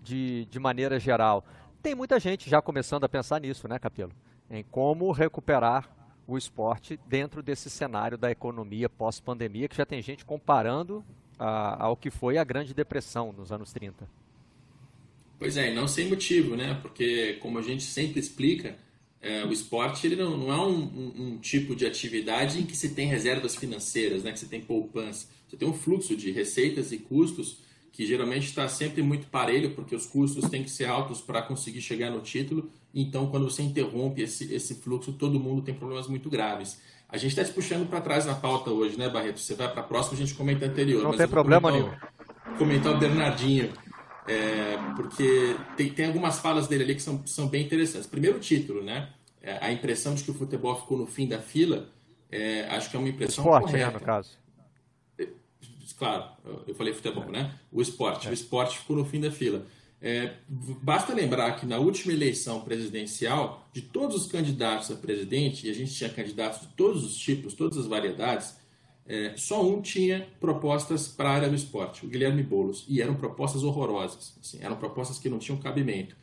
de, de maneira geral. Tem muita gente já começando a pensar nisso, né, Capelo? Em como recuperar o esporte dentro desse cenário da economia pós-pandemia, que já tem gente comparando a, ao que foi a Grande Depressão nos anos 30. Pois é, e não sem motivo, né? Porque, como a gente sempre explica, é, o esporte ele não, não é um, um, um, tipo de atividade em que se tem reservas financeiras, né? que você tem poupança. Você tem um fluxo de receitas e custos que geralmente está sempre muito parelho, porque os custos têm que ser altos para conseguir chegar no título. Então, quando você interrompe esse, esse fluxo, todo mundo tem problemas muito graves. A gente está te puxando para trás na pauta hoje, né, Barreto? Você vai para a próxima, a gente comenta anterior. Não tem problema nenhum. Comentar o Bernardinho, é, porque tem, tem algumas falas dele ali que são, são bem interessantes. Primeiro título, né? É, a impressão de que o futebol ficou no fim da fila, é, acho que é uma impressão Esporte, correta. né, no caso claro, eu falei futebol, né? O esporte. O esporte ficou no fim da fila. É, basta lembrar que na última eleição presidencial, de todos os candidatos a presidente, e a gente tinha candidatos de todos os tipos, todas as variedades, é, só um tinha propostas para a área do esporte, o Guilherme Boulos, e eram propostas horrorosas, assim, eram propostas que não tinham cabimento.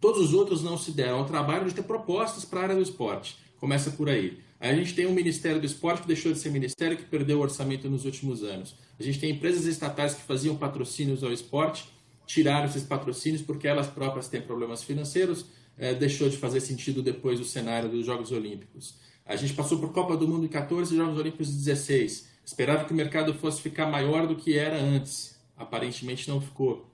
Todos os outros não se deram ao trabalho de ter propostas para a área do esporte. Começa por aí. A gente tem um Ministério do Esporte que deixou de ser ministério, que perdeu o orçamento nos últimos anos. A gente tem empresas estatais que faziam patrocínios ao esporte, tiraram esses patrocínios porque elas próprias têm problemas financeiros, é, deixou de fazer sentido depois do cenário dos Jogos Olímpicos. A gente passou por Copa do Mundo em 14 e Jogos Olímpicos em 16. Esperava que o mercado fosse ficar maior do que era antes. Aparentemente não ficou.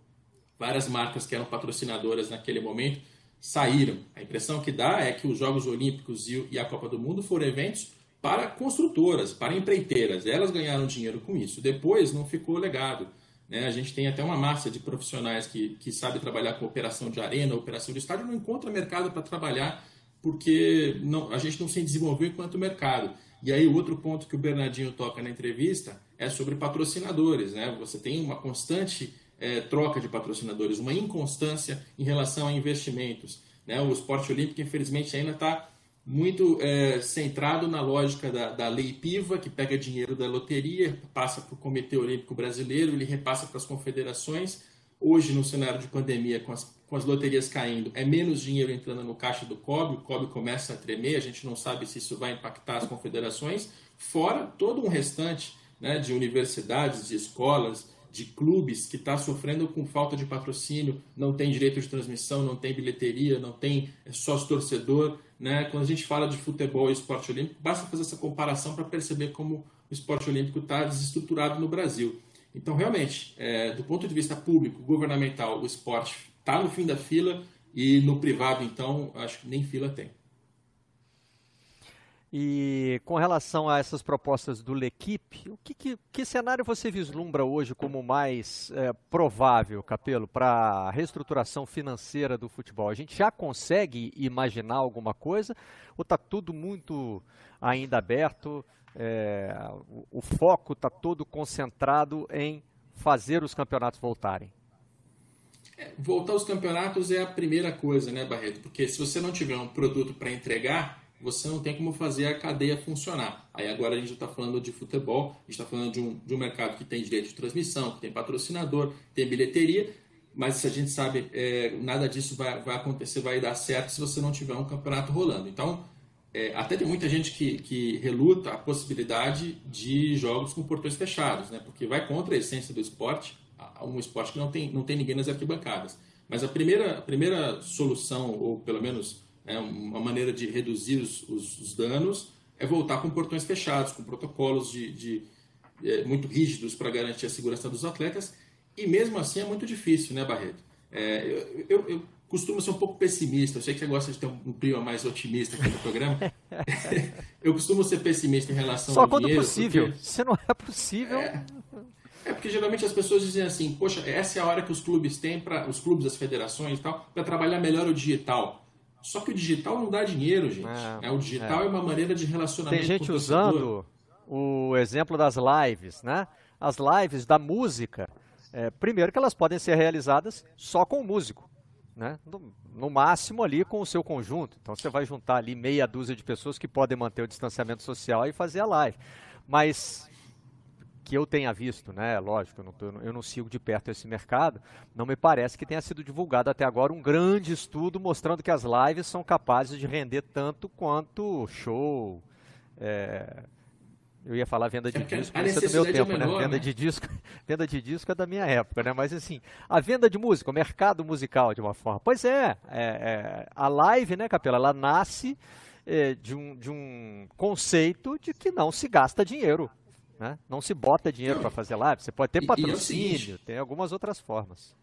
Várias marcas que eram patrocinadoras naquele momento saíram. A impressão que dá é que os Jogos Olímpicos e a Copa do Mundo foram eventos para construtoras, para empreiteiras. Elas ganharam dinheiro com isso. Depois não ficou legado. Né? A gente tem até uma massa de profissionais que, que sabe trabalhar com operação de arena, operação de estádio, não encontra mercado para trabalhar porque não, a gente não se desenvolveu enquanto mercado. E aí, outro ponto que o Bernardinho toca na entrevista é sobre patrocinadores. Né? Você tem uma constante é, troca de patrocinadores, uma inconstância em relação a investimentos. Né? O esporte olímpico, infelizmente, ainda está muito é, centrado na lógica da, da lei PIVA, que pega dinheiro da loteria, passa para o Comitê Olímpico Brasileiro, ele repassa para as confederações. Hoje, no cenário de pandemia, com as, com as loterias caindo, é menos dinheiro entrando no caixa do COB, o COB começa a tremer, a gente não sabe se isso vai impactar as confederações, fora todo um restante né, de universidades, de escolas, de clubes que está sofrendo com falta de patrocínio, não tem direito de transmissão, não tem bilheteria, não tem sócio torcedor. Né? Quando a gente fala de futebol e esporte olímpico, basta fazer essa comparação para perceber como o esporte olímpico está desestruturado no Brasil. Então, realmente, é, do ponto de vista público, governamental, o esporte está no fim da fila e no privado, então, acho que nem fila tem. E com relação a essas propostas do L'Equipe, o que, que, que, cenário você vislumbra hoje como mais é, provável, Capelo, para a reestruturação financeira do futebol? A gente já consegue imaginar alguma coisa ou está tudo muito ainda aberto? É, o, o foco está todo concentrado em fazer os campeonatos voltarem? É, voltar aos campeonatos é a primeira coisa, né, Barreto? Porque se você não tiver um produto para entregar, você não tem como fazer a cadeia funcionar. Aí agora a gente está falando de futebol, a gente está falando de um, de um mercado que tem direito de transmissão, que tem patrocinador, tem bilheteria, mas a gente sabe, é, nada disso vai, vai acontecer, vai dar certo se você não tiver um campeonato rolando. Então, é, até tem muita gente que, que reluta a possibilidade de jogos com portões fechados, né? porque vai contra a essência do esporte, um esporte que não tem, não tem ninguém nas arquibancadas. Mas a primeira, a primeira solução, ou pelo menos é uma maneira de reduzir os, os, os, danos é voltar com portões fechados, com protocolos de, de é, muito rígidos para garantir a segurança dos atletas. E mesmo assim é muito difícil, né, Barreto? É, eu, eu, eu, costumo ser um pouco pessimista. Eu sei que você gosta de ter um clima mais otimista aqui no programa. [laughs] eu costumo ser pessimista em relação Só ao quando dinheiro. possível. Porque... Se não é possível. É, é porque geralmente as pessoas dizem assim: poxa, essa é a hora que os clubes têm para os clubes, as federações e tal, para trabalhar melhor o digital. Só que o digital não dá dinheiro, gente. É, né? O digital é. é. uma maneira de relacionamento. Tem gente usando o exemplo das lives, né? As lives da música. É, primeiro que elas podem ser realizadas só com o músico, né? No, no, máximo ali com o seu conjunto. Então você vai juntar ali meia dúzia de pessoas que podem manter o distanciamento social e fazer a live. Mas que eu tenha visto, né? Lógico, eu não, tô, eu não sigo de perto esse mercado, não me parece que tenha sido divulgado até agora um grande estudo mostrando que as lives são capazes de render tanto quanto show, É, eu ia falar venda de é disco, isso é do meu tempo, menor, né? Venda né? de disco, [laughs] venda de disco é da minha época, né? Mas assim, a venda de música, o mercado musical de uma forma. Pois é, é, é a live, né, Capela, ela nasce é, de, um, de um conceito de que não se gasta dinheiro. Né? Não se bota dinheiro para fazer live. Você pode ter patrocínio, tem algumas outras formas.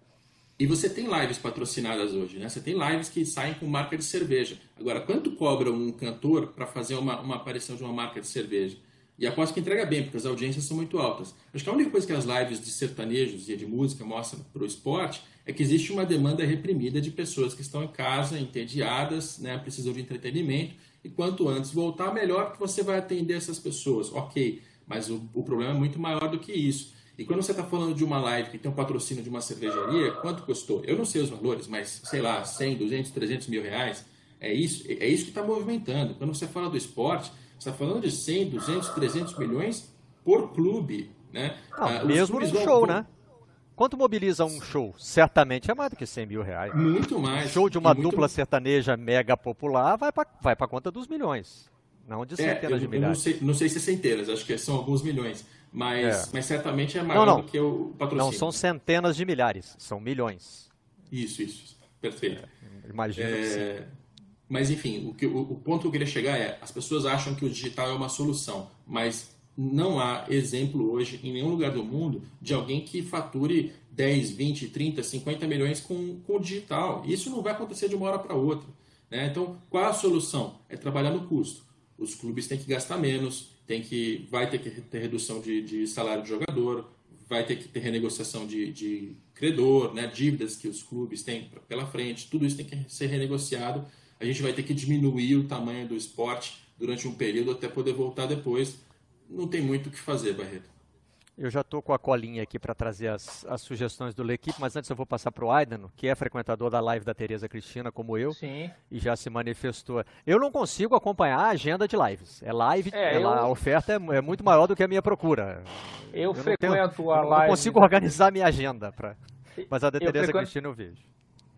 E você tem lives patrocinadas hoje, né? Você tem lives que saem com marca de cerveja. Agora, quanto cobra um cantor para fazer uma, uma aparição de uma marca de cerveja? E aposto que entrega bem, porque as audiências são muito altas. Acho que a única coisa que as lives de sertanejos e de música mostram para o esporte é que existe uma demanda reprimida de pessoas que estão em casa, entediadas, né, precisam de entretenimento, e quanto antes voltar, melhor que você vai atender essas pessoas. Ok, mas o, o problema é muito maior do que isso. E quando você está falando de uma live que tem um patrocínio de uma cervejaria, quanto custou? Eu não sei os valores, mas sei lá, 100, 200, 300 mil reais. É isso, é isso que está movimentando. Quando você fala do esporte, você está falando de 100, 200, 300 milhões por clube. Né? Não, ah, mesmo no show, vão... né? Quanto mobiliza um show? Certamente é mais do que 100 mil reais. Muito mais. Show de uma dupla sertaneja mega popular vai para vai a conta dos milhões. Não de é, centenas é, de milhares. Não sei, não sei se é centenas, acho que são alguns milhões. Mas, é. mas certamente é maior não, não. do que o patrocínio. Não são centenas de milhares, são milhões. Isso, isso. Perfeito. É, imagino que sim. É, mas, enfim, o, que, o, o ponto que eu queria chegar é: as pessoas acham que o digital é uma solução, mas não há exemplo hoje em nenhum lugar do mundo de alguém que fature 10, 20, 30, 50 milhões com, com o digital. Isso não vai acontecer de uma hora para outra. Né? Então, qual a solução? É trabalhar no custo. Os clubes têm que gastar menos, tem que, vai ter que ter redução de, de salário de jogador, vai ter que ter renegociação de, de credor, né? dívidas que os clubes têm pela frente, tudo isso tem que ser renegociado a gente vai ter que diminuir o tamanho do esporte durante um período até poder voltar depois. Não tem muito o que fazer, Barreto. Eu já estou com a colinha aqui para trazer as, as, sugestões do L'Equipe, mas antes eu vou passar para o Aidano, que é frequentador da live da Tereza Cristina, como eu, Sim. e já se manifestou. Eu não consigo acompanhar a agenda de lives. É live, é, ela, eu... a oferta é, é, muito maior do que a minha procura. Eu, eu frequento tenho, a eu live. não consigo organizar a minha agenda, pra... mas a da Tereza frequento... Cristina eu vejo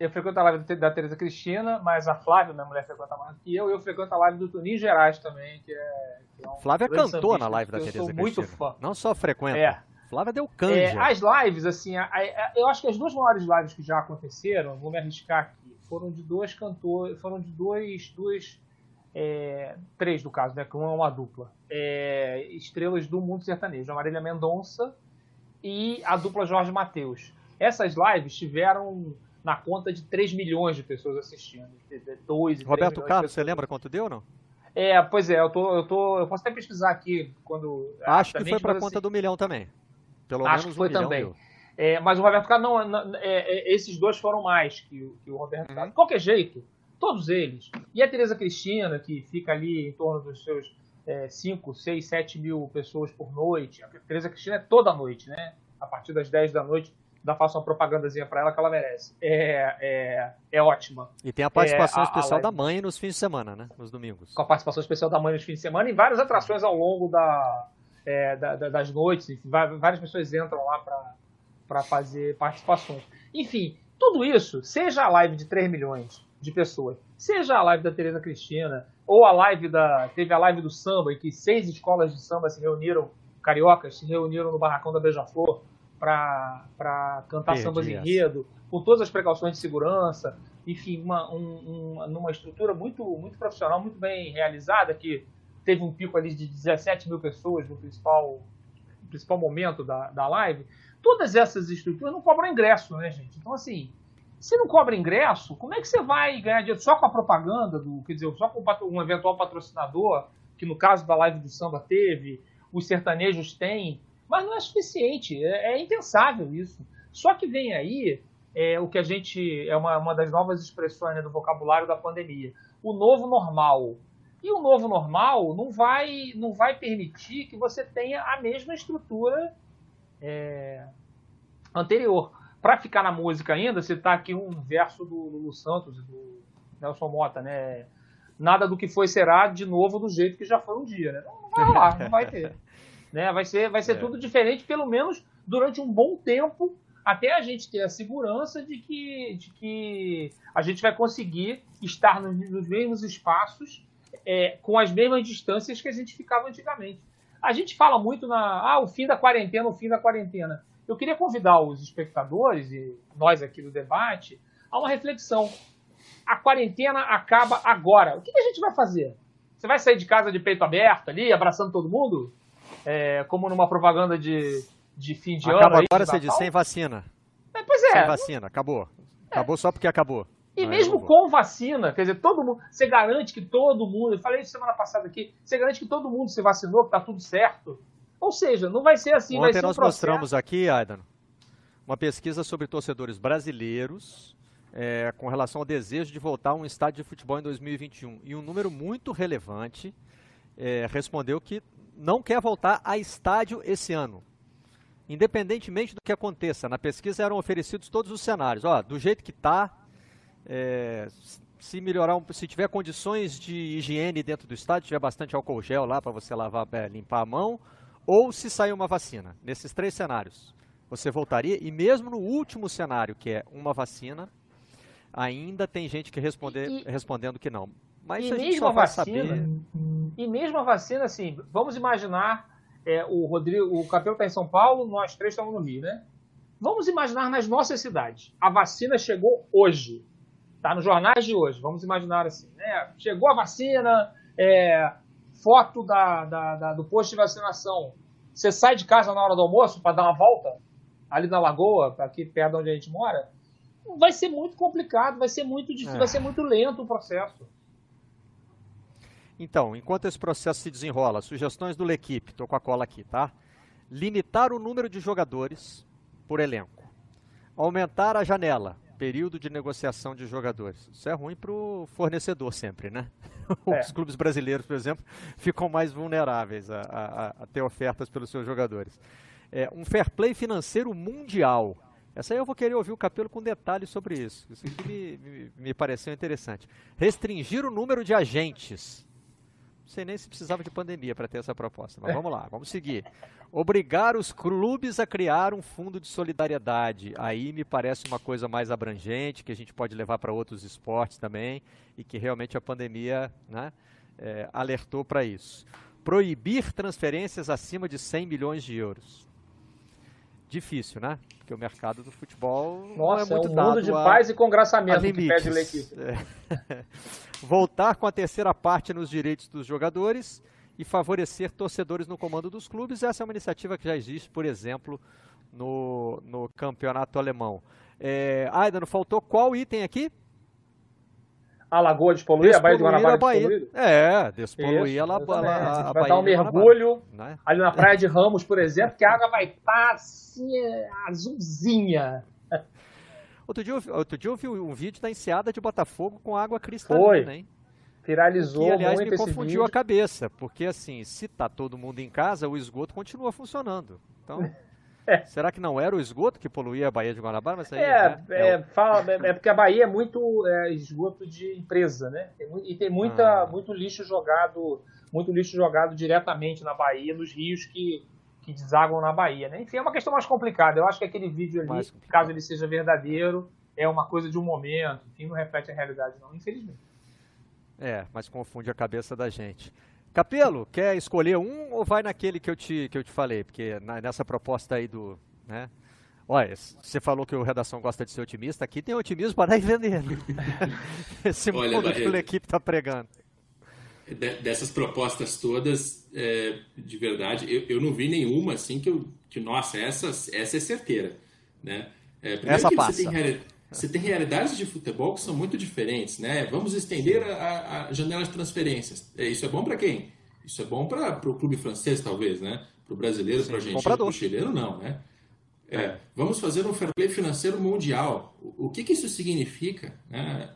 eu frequento a live da Tereza Cristina, mas a Flávia, minha mulher, frequenta mais que eu. Eu frequento a live do Toninho Gerais também, que é. Que é um Flávia cantou na live da Tereza Cristina. Eu sou muito fã. Não só frequenta. É. Flávia deu canja. É, as lives, assim, a, a, eu acho que as duas maiores lives que já aconteceram, vou me arriscar aqui, foram de dois cantores, foram de dois, duas, é, três do caso, né, que uma é uma dupla, é, estrelas do mundo sertanejo, a Marília Mendonça e a dupla Jorge Mateus. Essas lives tiveram na conta de 3 milhões de pessoas assistindo. 2 Roberto Carlos, você lembra quanto deu ou não? É, pois é, eu, tô, eu, tô, eu posso até pesquisar aqui quando. Acho que foi para conta assim, do milhão também. Pelo acho menos que foi um também. É, mas o Roberto Carlos, não, não é, é, esses dois foram mais que, que o Roberto uhum. Carlos. De qualquer jeito, todos eles. E a Tereza Cristina, que fica ali em torno dos seus 5, 6, 7 mil pessoas por noite. A Tereza Cristina é toda noite, né? A partir das 10 da noite ainda faço uma propagandazinha para ela que ela merece. É, é, é ótima. E tem a participação é, especial a da mãe nos fins de semana, né? Nos domingos. Com a participação especial da mãe nos fins de semana e várias atrações ao longo da, é, da, da, das noites. Enfim, várias pessoas entram lá para fazer participações. Enfim, tudo isso, seja a live de 3 milhões de pessoas, seja a live da Tereza Cristina, ou a live da. Teve a live do samba, em que seis escolas de samba se reuniram, cariocas, se reuniram no barracão da Beija-Flor para cantar Perdi sambas enredo, com todas as precauções de segurança, enfim, uma, um, uma, numa estrutura muito, muito profissional, muito bem realizada, que teve um pico ali de 17 mil pessoas no principal, no principal momento da, da live. Todas essas estruturas não cobram ingresso, né, gente? Então, assim, se não cobra ingresso, como é que você vai ganhar dinheiro só com a propaganda, do, quer dizer, só com um eventual patrocinador, que no caso da live do samba teve, os sertanejos têm, mas não é suficiente, é, é impensável isso. Só que vem aí é, o que a gente. É uma, uma das novas expressões né, do vocabulário da pandemia. O novo normal. E o novo normal não vai, não vai permitir que você tenha a mesma estrutura é, anterior. Para ficar na música ainda, você está aqui um verso do Lulu Santos e do Nelson Mota, né? Nada do que foi será de novo do jeito que já foi um dia, né? Não vai lá, não vai ter. [laughs] Né? Vai ser, vai ser é. tudo diferente, pelo menos durante um bom tempo, até a gente ter a segurança de que, de que a gente vai conseguir estar nos, nos mesmos espaços é, com as mesmas distâncias que a gente ficava antigamente. A gente fala muito na ah, o fim da quarentena, o fim da quarentena. Eu queria convidar os espectadores e nós aqui do debate a uma reflexão. A quarentena acaba agora. O que, a gente vai fazer? Você vai sair de casa de peito aberto ali, abraçando todo mundo? É, como numa propaganda de, de fim de acaba ano. Acaba agora, você diz, sem vacina. É, pois é. Sem vacina, acabou. É. Acabou só porque acabou. E mesmo com vacina, quer dizer, todo mundo, você garante que todo mundo, eu falei isso semana passada aqui, você garante que todo mundo se vacinou, que tá tudo certo. Ou seja, não vai ser assim, Ontem vai ser nós mostramos aqui, Aidan, uma pesquisa sobre torcedores brasileiros é, com relação ao desejo de voltar a um estádio de futebol em 2021. E um número muito relevante é, respondeu que não quer voltar a estádio esse ano. Independentemente do que aconteça, na pesquisa eram oferecidos todos os cenários. Ó, do jeito que está, é, se melhorar, se tiver condições de higiene dentro do estádio, tiver bastante álcool gel lá para você lavar, é, limpar a mão, ou se sair uma vacina. Nesses três cenários, você voltaria. E mesmo no último cenário, que é uma vacina, ainda tem gente que responder, e, respondendo que não. Mas e a só vai vacina, saber. E mesmo a vacina, assim, vamos imaginar é, o Rodrigo, o Capel está em São Paulo, nós três estamos no Rio, né? Vamos imaginar nas nossas cidades. A vacina chegou hoje. Tá nos jornais de hoje. Vamos imaginar assim, né? Chegou a vacina, é, foto da, da, da, do posto de vacinação. Você sai de casa na hora do almoço para dar uma volta ali na lagoa, aqui perto de onde a gente mora. Vai ser muito complicado, vai ser muito difícil, é. vai ser muito lento o processo. Então, enquanto esse processo se desenrola, sugestões do L'Equipe, estou com a cola aqui, tá? Limitar o número de jogadores por elenco. Aumentar a janela, período de negociação de jogadores. Isso é ruim para o fornecedor sempre, né? [laughs] É. Os clubes brasileiros, por exemplo, ficam mais vulneráveis a, a, a ter ofertas pelos seus jogadores. É, um fair play financeiro mundial. Essa aí eu vou querer ouvir o Capelo com detalhes sobre isso. Isso aqui me, me, me pareceu interessante. Restringir o número de agentes sei nem se precisava de pandemia para ter essa proposta, mas vamos lá, vamos seguir. Obrigar os clubes a criar um fundo de solidariedade. Aí me parece uma coisa mais abrangente, que a gente pode levar para outros esportes também, e que realmente a pandemia né, é, alertou para isso. Proibir transferências acima de 100 milhões de euros. Difícil, né? Porque o mercado do futebol Nossa, não é muito é um mundo de paz e congraçamento que pede o É. [laughs] Voltar com a terceira parte nos direitos dos jogadores e favorecer torcedores no comando dos clubes. Essa é uma iniciativa que já existe, por exemplo, no, no campeonato alemão. É, Aidan, faltou qual item aqui? A lagoa despoluir, a Baía de Guanabara a Baía. É, despoluir Isso, a, a, a, Vai dar um mergulho né? ali na Praia de Ramos, por exemplo, que a água vai estar assim, azulzinha. Outro dia, outro dia eu vi um vídeo da enseada de Botafogo com água cristalina, Foi. hein? Viralizou que, aliás, me confundiu a cabeça, porque assim, se tá todo mundo em casa, o esgoto continua funcionando. Então... [laughs] É. Será que não era o esgoto que poluía a Baía de Guanabara? Mas aí, é, né? é, é, fala, é, é, porque a Bahia é muito é, esgoto de empresa, né? e tem muita, ah. muito lixo jogado, muito lixo jogado diretamente na Bahia, nos rios que, que desaguam na Bahia, né? Enfim, é uma questão mais complicada. Eu acho que aquele vídeo ali, caso ele seja verdadeiro, é uma coisa de um momento, enfim, não reflete a realidade, não, infelizmente. É, mas confunde a cabeça da gente. Capelo, quer escolher um ou vai naquele que eu te, que eu te falei? Porque na, nessa proposta aí do. Né? Olha, você falou que o Redação gosta de ser otimista, aqui tem otimismo para dar e vender. [laughs] Esse Olha, mundo que a equipe está pregando. Dessas propostas todas, é, de verdade, eu, eu não vi nenhuma assim que eu. Que, nossa, essa, essa é certeira. Né? É, essa passa. Você tem, você tem realidades de futebol que são muito diferentes, né? Vamos estender a, a janela de transferências. É, isso é bom para quem? Isso é bom para o clube francês, talvez, né? Para o brasileiro, para o argentino, para o chileno, não, né? É, vamos fazer um fair play financeiro mundial. O, o que, que, isso significa? Né?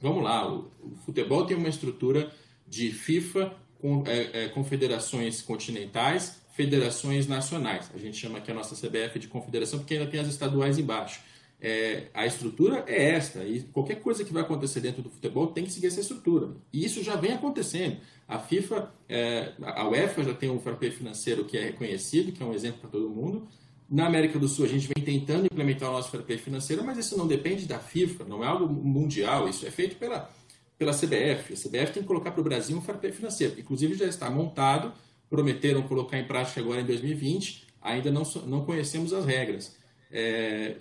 Vamos lá, o, o, futebol tem uma estrutura de FIFA com é, é, confederações continentais, federações nacionais. A gente chama aqui a nossa CBF de confederação porque ainda tem as estaduais embaixo é, a estrutura é esta. E qualquer coisa que vai acontecer dentro do futebol tem que seguir essa estrutura. E isso já vem acontecendo. A FIFA, é, a UEFA já tem um fair financeiro que é reconhecido, que é um exemplo para todo mundo. Na América do Sul, a gente vem tentando implementar o nosso fair financeiro, mas isso não depende da FIFA, não é algo mundial. Isso é feito pela, pela CBF. A CBF tem que colocar para o Brasil um fair financeiro. Inclusive já está montado, prometeram colocar em prática agora em 2020, ainda não, não conhecemos as regras. É,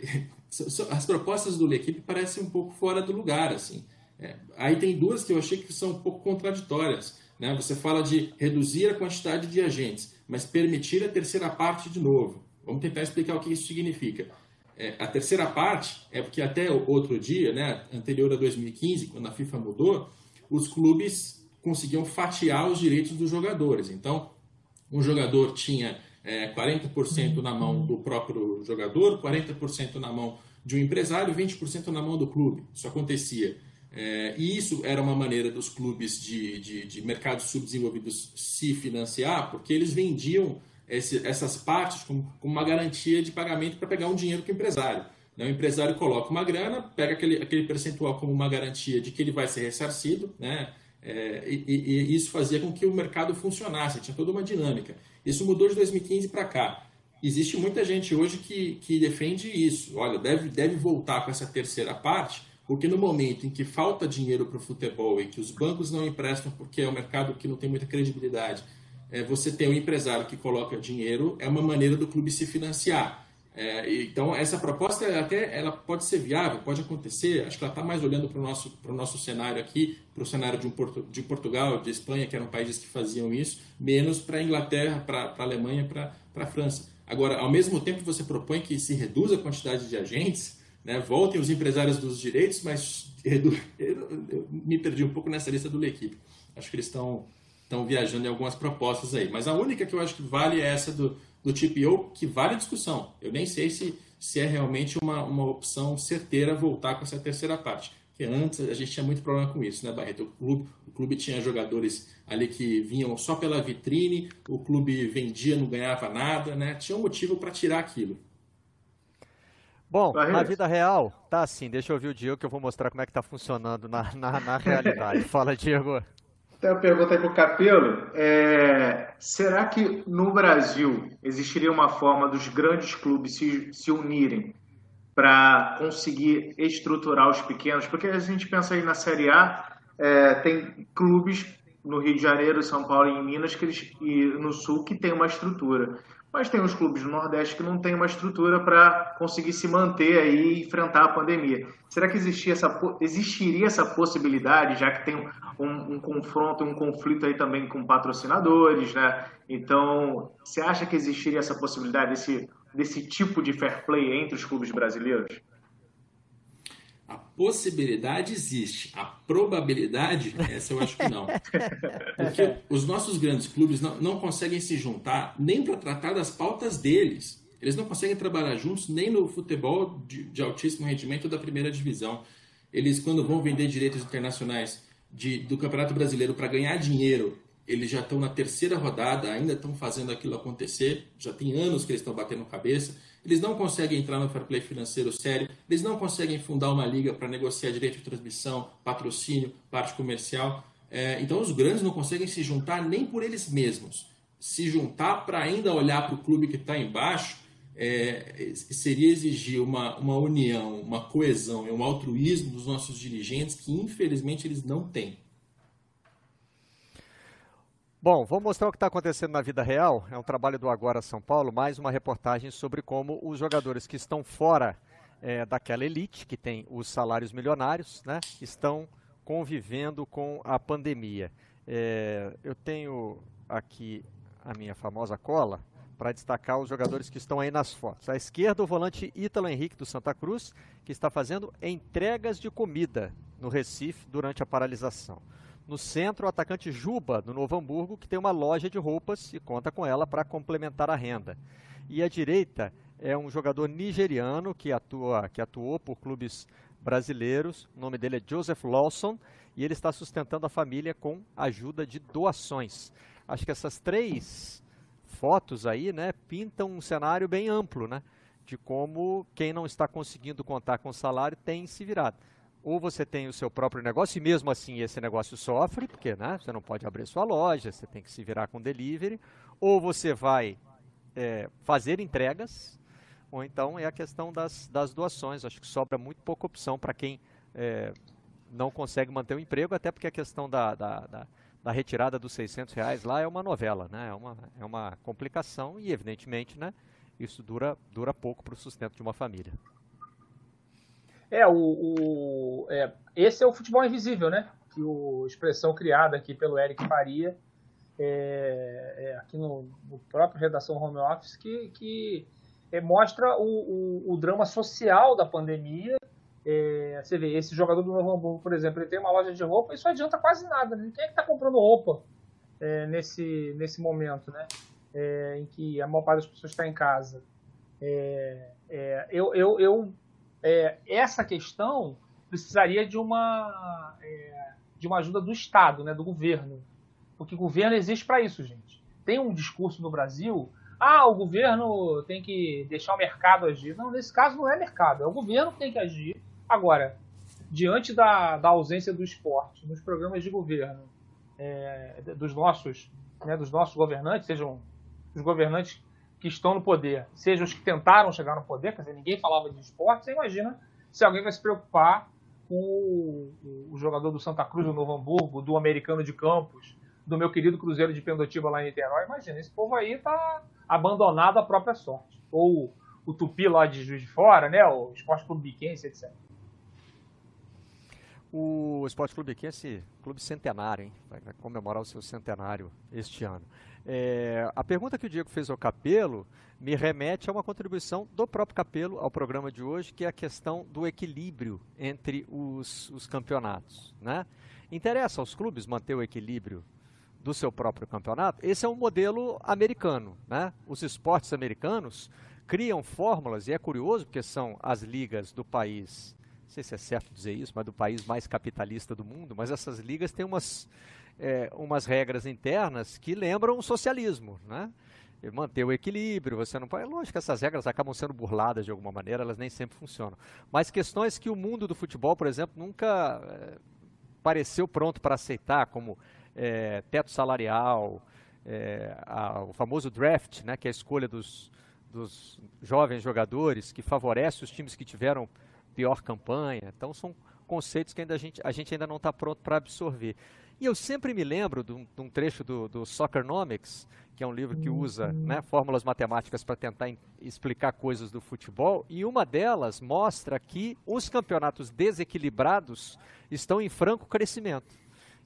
as propostas do L'Equipe parecem um pouco fora do lugar. assim. É, aí tem duas que eu achei que são um pouco contraditórias. Né? Você fala de reduzir a quantidade de agentes, mas permitir a terceira parte de novo. Vamos tentar explicar o que isso significa. É, a terceira parte é porque até outro dia, né, anterior a 2015, quando a FIFA mudou, os clubes conseguiam fatiar os direitos dos jogadores. Então, um jogador tinha é, 40% na mão do próprio jogador, 40% na mão de um empresário, 20% na mão do clube. Isso acontecia. É, e isso era uma maneira dos clubes de, de, de mercados subdesenvolvidos se financiar, porque eles vendiam esse, essas partes com, com, uma garantia de pagamento para pegar um dinheiro com o empresário. Né? O empresário coloca uma grana, pega aquele, aquele percentual como uma garantia de que ele vai ser ressarcido, né? É, e, e, isso fazia com que o mercado funcionasse, tinha toda uma dinâmica. Isso mudou de 2015 para cá. Existe muita gente hoje que, que defende isso. Olha, deve, deve voltar com essa terceira parte, porque no momento em que falta dinheiro para o futebol e que os bancos não emprestam porque é um mercado que não tem muita credibilidade, é, você tem um empresário que coloca dinheiro, é uma maneira do clube se financiar. É, então, essa proposta até ela pode ser viável, pode acontecer. Acho que ela está mais olhando para o nosso, nosso cenário aqui, para o cenário de, um Porto, de Portugal, de Espanha, que eram países que faziam isso, menos para a Inglaterra, para a Alemanha, para a França. Agora, ao mesmo tempo, você propõe que se reduza a quantidade de agentes, né, voltem os empresários dos direitos, mas redu... eu me perdi um pouco nessa lista do L'Equipe. Acho que eles estão viajando em algumas propostas aí. Mas a única que eu acho que vale é essa do, do TPO, que vale discussão. Eu nem sei se, se é realmente uma, uma opção certeira voltar com essa terceira parte. Porque antes a gente tinha muito problema com isso, né, Barreto? O clube, o clube tinha jogadores ali que vinham só pela vitrine, o clube vendia, não ganhava nada, né? Tinha um motivo para tirar aquilo. Bom, na vida real, tá assim. Deixa eu ouvir o Diego que eu vou mostrar como é que tá funcionando na, na, na realidade. [laughs] Fala, Diego. Tem uma pergunta aí para o Capelo. É, será que no Brasil existiria uma forma dos grandes clubes se, se unirem para conseguir estruturar os pequenos? Porque a gente pensa aí na Série A, é, tem clubes no Rio de Janeiro, São Paulo e em Minas que eles, e no Sul que tem uma estrutura mas tem os clubes do Nordeste que não têm uma estrutura para conseguir se manter aí e enfrentar a pandemia. Será que existia essa, existiria essa possibilidade, já que tem um, um confronto, um conflito aí também com patrocinadores, né? Então, você acha que existiria essa possibilidade desse, desse tipo de fair play entre os clubes brasileiros? A possibilidade existe, a probabilidade, essa eu acho que não. [laughs] Porque os nossos grandes clubes não, não conseguem se juntar nem para tratar das pautas deles. Eles não conseguem trabalhar juntos nem no futebol de, de altíssimo rendimento da primeira divisão. Eles, quando vão vender direitos internacionais de, do Campeonato Brasileiro para ganhar dinheiro eles já estão na terceira rodada, ainda estão fazendo aquilo acontecer, já tem anos que eles estão batendo cabeça, eles não conseguem entrar no fair play financeiro sério, eles não conseguem fundar uma liga para negociar direito de transmissão, patrocínio, parte comercial. É, então os grandes não conseguem se juntar nem por eles mesmos. Se juntar para ainda olhar para o clube que está embaixo é, seria exigir uma, uma união, uma coesão e um altruísmo dos nossos dirigentes que infelizmente eles não têm. Bom, vou mostrar o que está acontecendo na vida real. É um trabalho do Agora São Paulo, mais uma reportagem sobre como os jogadores que estão fora é, daquela elite, que tem os salários milionários, né, estão convivendo com a pandemia. É, eu tenho aqui a minha famosa cola para destacar os jogadores que estão aí nas fotos. À esquerda, o volante Ítalo Henrique do Santa Cruz, que está fazendo entregas de comida no Recife durante a paralisação. No centro, o atacante Juba, do Novo Hamburgo, que tem uma loja de roupas e conta com ela para complementar a renda. E à direita é um jogador nigeriano que, atua, que atuou por clubes brasileiros. O nome dele é Joseph Lawson e ele está sustentando a família com ajuda de doações. Acho que essas três fotos aí, né, pintam um cenário bem amplo, né, de como quem não está conseguindo contar com o salário tem se virado ou você tem o seu próprio negócio e mesmo assim esse negócio sofre, porque né, você não pode abrir sua loja, você tem que se virar com delivery, ou você vai é, fazer entregas, ou então é a questão das, das doações. Acho que sobra muito pouca opção para quem é, não consegue manter o emprego, até porque a questão da, da, da, da retirada dos 600 reais lá é uma novela, né? é, uma, é uma complicação e, evidentemente, né, isso dura, dura pouco para o sustento de uma família. É, o, o é, esse é o futebol invisível, né? Que o expressão criada aqui pelo Eric Faria, é, é, aqui no, no, próprio Redação Home Office, que, que é, mostra o, o, o, drama social da pandemia. É, você vê, esse jogador do Novo Hamburgo, por exemplo, ele tem uma loja de roupa, isso adianta quase nada. Né? Quem é que está comprando roupa é, nesse, nesse momento, né? É, em que a maior parte das pessoas está em casa? eu, eu, eu é, essa questão precisaria de uma, é, de uma ajuda do Estado, né, do governo. Porque governo existe para isso, gente. Tem um discurso no Brasil, ah, o governo tem que deixar o mercado agir. Não, nesse caso não é mercado, é o governo que tem que agir. Agora, diante da, da ausência do esporte nos programas de governo é, dos nossos né, dos nossos governantes, sejam os governantes que estão no poder, sejam os que tentaram chegar no poder, quer dizer, ninguém falava de esporte, você imagina se alguém vai se preocupar com o, o, jogador do Santa Cruz, do Novo Hamburgo, do americano de Campos, do meu querido Cruzeiro de Pendotiba lá em Niterói. Imagina, esse povo aí tá abandonado à própria sorte. Ou o Tupi lá de Juiz de Fora, né? O Esporte Clube Biquense, etc. O Esporte Clube Biquense, clube centenário, hein? Vai comemorar o seu centenário este ano. É, a pergunta que o Diego fez ao Capelo me remete a uma contribuição do próprio Capelo ao programa de hoje, que é a questão do equilíbrio entre os, os campeonatos. Né? Interessa aos clubes manter o equilíbrio do seu próprio campeonato? Esse é um modelo americano. Né? Os esportes americanos criam fórmulas, e é curioso porque são as ligas do país, não sei se é certo dizer isso, mas do país mais capitalista do mundo, mas essas ligas têm umas é, umas regras internas que lembram o socialismo, né? manter o equilíbrio, você não pode. É lógico que essas regras acabam sendo burladas de alguma maneira, elas nem sempre funcionam. Mas questões que o mundo do futebol, por exemplo, nunca é, pareceu pronto para aceitar, como é, teto salarial, é, a, o famoso draft, né, que é a escolha dos, dos jovens jogadores, que favorece os times que tiveram pior campanha. Então, são conceitos que ainda a, gente, a gente ainda não está pronto para absorver. E eu sempre me lembro de um, de um trecho do, do Soccernomics, que é um livro que usa uhum. né, fórmulas matemáticas para tentar explicar coisas do futebol, e uma delas mostra que os campeonatos desequilibrados estão em franco crescimento.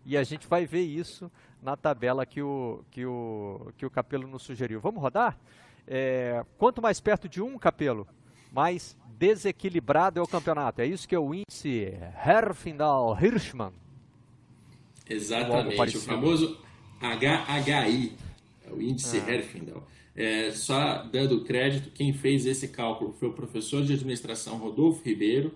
E a gente vai ver isso na tabela que o, que o, que o Capelo nos sugeriu. Vamos rodar? É, quanto mais perto de um, Capelo, mais desequilibrado é o campeonato. É isso que é o índice Herfindahl-Hirschman. Exatamente, o famoso HHI, é o índice ah. Herfindahl. É, só dando crédito, quem fez esse cálculo foi o professor de administração Rodolfo Ribeiro.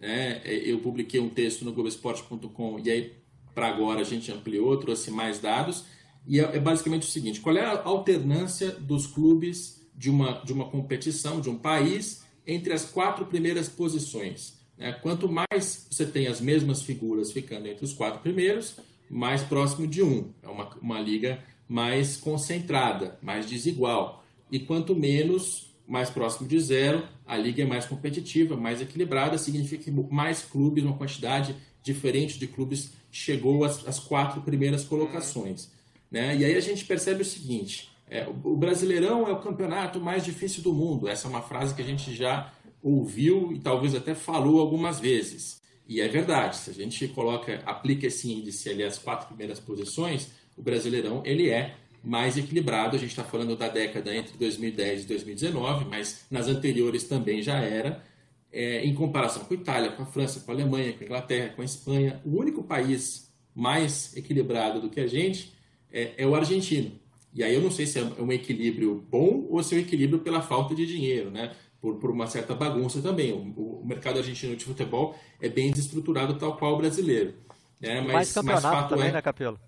Né? É, eu publiquei um texto no Globoesporte.com e aí, para agora, a gente ampliou, trouxe mais dados. E é, é basicamente o seguinte: qual é a alternância dos clubes de uma, de uma competição, de um país, entre as quatro primeiras posições? Né? Quanto mais você tem as mesmas figuras ficando entre os quatro primeiros, mais próximo de um. É uma, uma liga mais concentrada, mais desigual. E quanto menos, mais próximo de zero, a liga é mais competitiva, mais equilibrada, significa que mais clubes, uma quantidade diferente de clubes, chegou às, às quatro primeiras colocações. Né? E aí a gente percebe o seguinte: é, o Brasileirão é o campeonato mais difícil do mundo. Essa é uma frase que a gente já ouviu e talvez até falou algumas vezes. E é verdade, se a gente coloca, aplica esse índice ali às quatro primeiras posições, o Brasileirão ele é mais equilibrado. A gente está falando da década entre 2010 e 2019, mas nas anteriores também já era. É, em comparação com a Itália, com a França, com a Alemanha, com a Inglaterra, com a Espanha, o único país mais equilibrado do que a gente é, é o argentino. E aí eu não sei se é um equilíbrio bom ou se é um equilíbrio pela falta de dinheiro, né? Por, por uma certa bagunça também. O, o, mercado argentino de futebol é bem desestruturado, tal qual o brasileiro. Né? Mas, mais campeonato também, é... né, Capelo?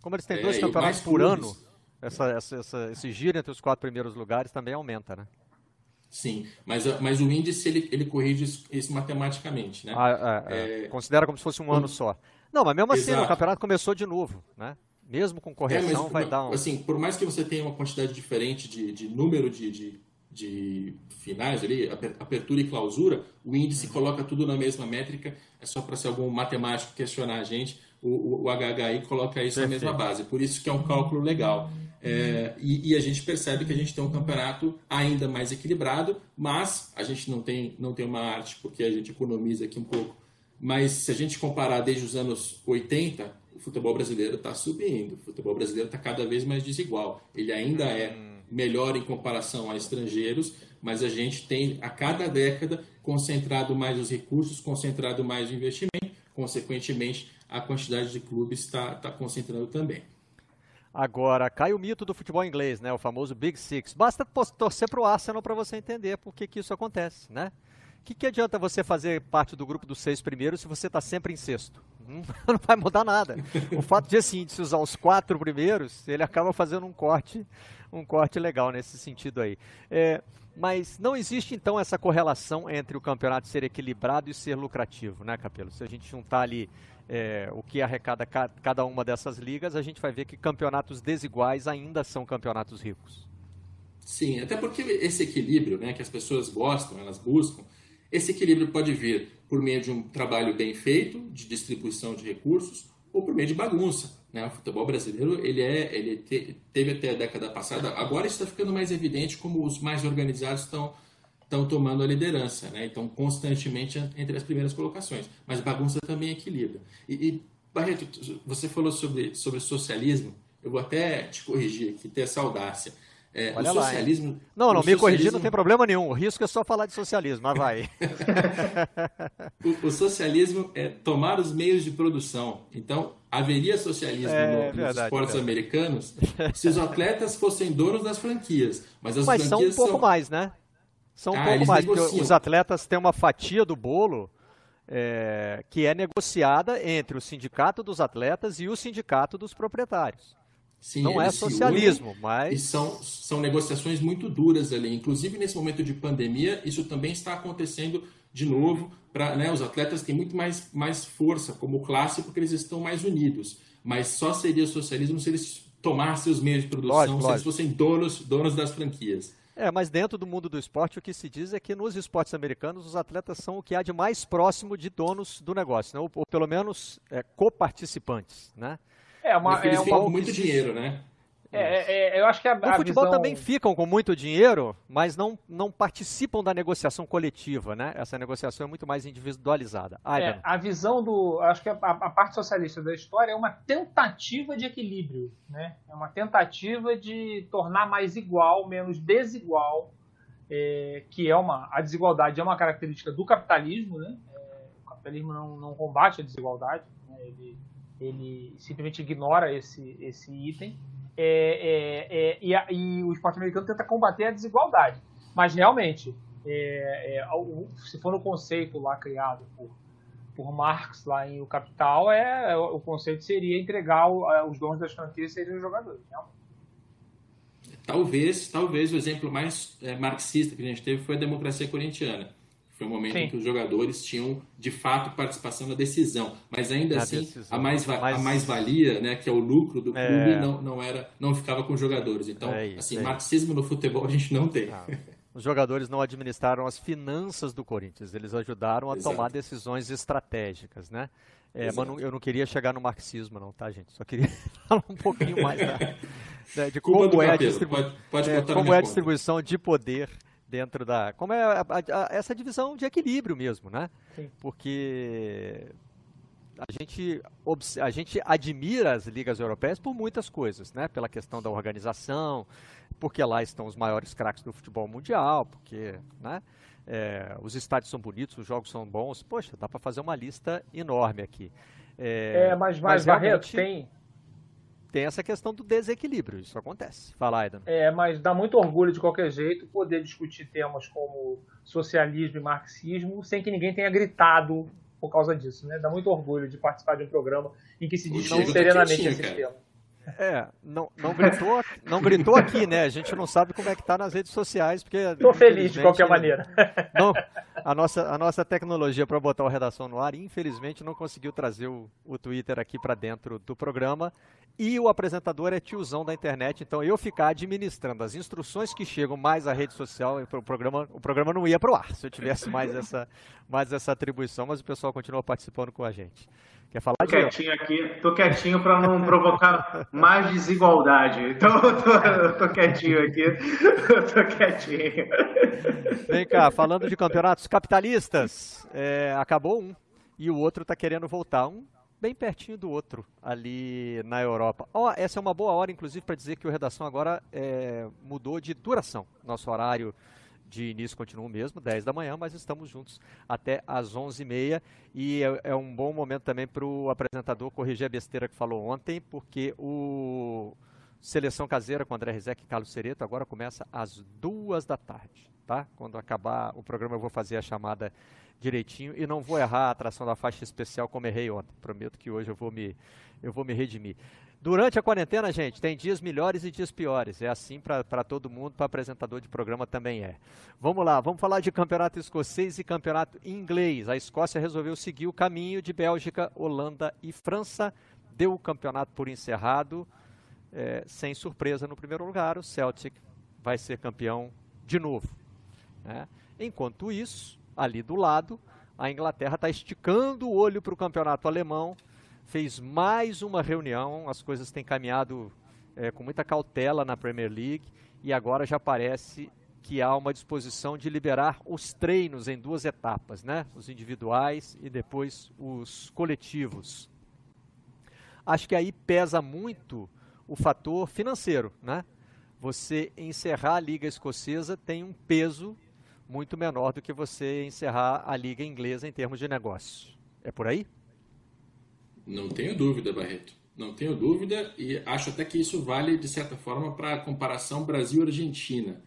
Como eles têm é, dois campeonatos por clubes... ano, essa, essa, essa, esse giro entre os quatro primeiros lugares também aumenta, né? Sim, mas, mas o índice ele, ele corrige isso, isso matematicamente, né? Ah, é, é, é. Considera como se fosse um ano só. Não, mas mesmo assim, o campeonato começou de novo, né? Mesmo com correção, mas, vai dar um... Assim, por mais que você tenha uma quantidade diferente de, de número de, de de finais ali, apertura e clausura, o índice uhum. coloca tudo na mesma métrica, é só para se algum matemático questionar a gente, o, o, HHI coloca isso Perfeito. na mesma base. Por isso que é um cálculo legal. É, e, e, a gente percebe que a gente tem um campeonato ainda mais equilibrado, mas a gente não tem, não tem uma arte, porque a gente economiza aqui um pouco. Mas se a gente comparar desde os anos 80, o futebol brasileiro está subindo, o futebol brasileiro está cada vez mais desigual. Ele ainda é hum. Melhor em comparação a estrangeiros, mas a gente tem a cada década concentrado mais os recursos, concentrado mais o investimento, consequentemente a quantidade de clubes está tá concentrando também. Agora, cai o mito do futebol inglês, né? O famoso Big Six. Basta torcer para o Arsenal para você entender por que, que isso acontece, né? O que, que adianta você fazer parte do grupo dos seis primeiros se você está sempre em sexto? [laughs] Não vai mudar nada. O fato de assim, de se usar os quatro primeiros, ele acaba fazendo um corte, um corte legal nesse sentido aí. É, mas não existe então essa correlação entre o campeonato ser equilibrado e ser lucrativo, né, Capelo? Se a gente juntar ali é, o que arrecada cada uma dessas ligas, a gente vai ver que campeonatos desiguais ainda são campeonatos ricos. Sim, até porque esse equilíbrio né, que as pessoas gostam, elas buscam, esse equilíbrio pode vir por meio de um trabalho bem feito, de distribuição de recursos, ou por meio de bagunça. Né? O futebol brasileiro ele é, ele te, teve até a década passada, agora está ficando mais evidente como os mais organizados estão estão tomando a liderança, né? Então, constantemente entre as primeiras colocações. Mas bagunça também equilibra. E, e, Barreto, você falou sobre, sobre socialismo. Eu vou até te corrigir aqui, ter essa audácia. É, o socialismo. Lá, não, não, me socialismo... corrigir não tem problema nenhum. O risco é só falar de socialismo, mas vai. [laughs] o, o, socialismo é tomar os meios de produção. Então, haveria socialismo é, no, nos esportes é americanos [laughs] se os atletas fossem donos das franquias. Mas as mas franquias são um pouco são... mais, né? São um ah, pouco mais, negociam. porque os atletas têm uma fatia do bolo é, que é negociada entre o sindicato dos atletas e o sindicato dos proprietários. Sim, não é socialismo, unem, mas. E são, são negociações muito duras ali. Inclusive, nesse momento de pandemia, isso também está acontecendo de novo. Pra, né, os atletas têm muito mais, mais força como classe porque eles estão mais unidos. Mas só seria socialismo se eles tomassem os meios de produção, lógico, se lógico. eles fossem donos, donos das franquias. É, mas dentro do mundo do esporte, o que se diz é que nos esportes americanos, os atletas são o que há de mais próximo de donos do negócio, né? ou, ou pelo menos é, coparticipantes, né? É uma, é uma com muito dinheiro, né? É, é, é, eu acho que a, no futebol visão... também ficam com muito dinheiro, mas não, não participam da negociação coletiva, né? Essa negociação é muito mais individualizada. é, a visão do, acho que a, a, parte socialista da história é uma tentativa de equilíbrio, né? É uma tentativa de tornar mais igual, menos desigual, é, que é uma a desigualdade é uma característica do capitalismo, né? É, o capitalismo não, não combate a desigualdade, né? ele, ele simplesmente ignora esse esse item é, é, é, e, a, e, o esporte americano tenta combater a desigualdade. Mas realmente, é, é, se for no conceito lá criado por, por Marx lá em O Capital, é, o conceito seria entregar o, os donos das franquias seriam os jogadores. Realmente. Talvez, talvez o exemplo mais marxista que a gente teve foi a democracia corintiana foi um momento Sim. em que os jogadores tinham, de fato, participação na decisão. Mas ainda assim, decisão. a mais-valia, mais, valia, né, que é o lucro do é. clube, não, não, era, não ficava com os jogadores. Então, é isso, assim, é marxismo no futebol a gente não tem. Ah. Os jogadores não administraram as finanças do Corinthians, eles ajudaram a Exato. tomar decisões estratégicas, né? É, mas não, eu não queria chegar no marxismo, não, tá, gente? Só queria [laughs] falar um pouquinho mais da, de como, é a, distribu pode, pode é, como é a distribuição de poder dentro da. Como é a, a, essa divisão de equilíbrio mesmo, né? Sim. Porque a gente, a gente admira as ligas europeias por muitas coisas, né? Pela questão da organização, porque lá estão os maiores craques do futebol mundial, porque, né? É, os estádios são bonitos, os jogos são bons. Poxa, dá para fazer uma lista enorme aqui. É, é mas, mas, mas Barreto, tem, tem essa questão do desequilíbrio, isso acontece. Fala, Aidan. É, mas dá muito orgulho de qualquer jeito poder discutir temas como socialismo e marxismo sem que ninguém tenha gritado por causa disso, né? Dá muito orgulho de participar de um programa em que se discute serenamente esses temas. É, não, não, gritou, não gritou aqui, né? A gente não sabe como é que tá nas redes sociais, porque... Tô feliz de qualquer maneira. Não, a, nossa, a nossa tecnologia para botar o Redação no ar, infelizmente, não conseguiu trazer o, o Twitter aqui para dentro do programa. E o apresentador é tiozão da internet, então eu ficar administrando as instruções que chegam mais à rede social, o programa, o programa não ia para o ar se eu tivesse mais essa, mais essa atribuição, mas o pessoal continua participando com a gente. Quer falar, Tô quietinho aqui, tô quietinho para não provocar mais desigualdade. Então eu tô, eu tô quietinho aqui, eu tô quietinho. Vem cá, falando de campeonatos capitalistas, é, acabou um e o outro está querendo voltar. Um bem pertinho do outro, ali na Europa. Oh, essa é uma boa hora, inclusive, para dizer que o Redação agora é, mudou de duração. Nosso horário de início continua o mesmo, 10 da manhã, mas estamos juntos até às 11h30 e é, é um bom momento também para o apresentador corrigir a besteira que falou ontem, porque o Seleção Caseira com André Rizek e Carlos Cereto agora começa às duas da tarde, tá? Quando acabar o programa eu vou fazer a chamada direitinho e não vou errar a atração da faixa especial como errei ontem. Prometo que hoje eu vou me, eu vou me redimir. Durante a quarentena, gente, tem dias melhores e dias piores. É assim para todo mundo, para apresentador de programa também é. Vamos lá, vamos falar de campeonato escocês e campeonato inglês. A Escócia resolveu seguir o caminho de Bélgica, Holanda e França. Deu o campeonato por encerrado, é, sem surpresa no primeiro lugar. O Celtic vai ser campeão de novo. Né? Enquanto isso, ali do lado, a Inglaterra está esticando o olho para o campeonato alemão fez mais uma reunião, as coisas têm caminhado é, com muita cautela na Premier League e agora já parece que há uma disposição de liberar os treinos em duas etapas, né? Os individuais e depois os coletivos. Acho que aí pesa muito o fator financeiro, né? Você encerrar a liga escocesa tem um peso muito menor do que você encerrar a liga inglesa em termos de negócio. É por aí? Não tenho dúvida, Barreto. Não tenho dúvida e acho até que isso vale, de certa forma, para a comparação Brasil-Argentina.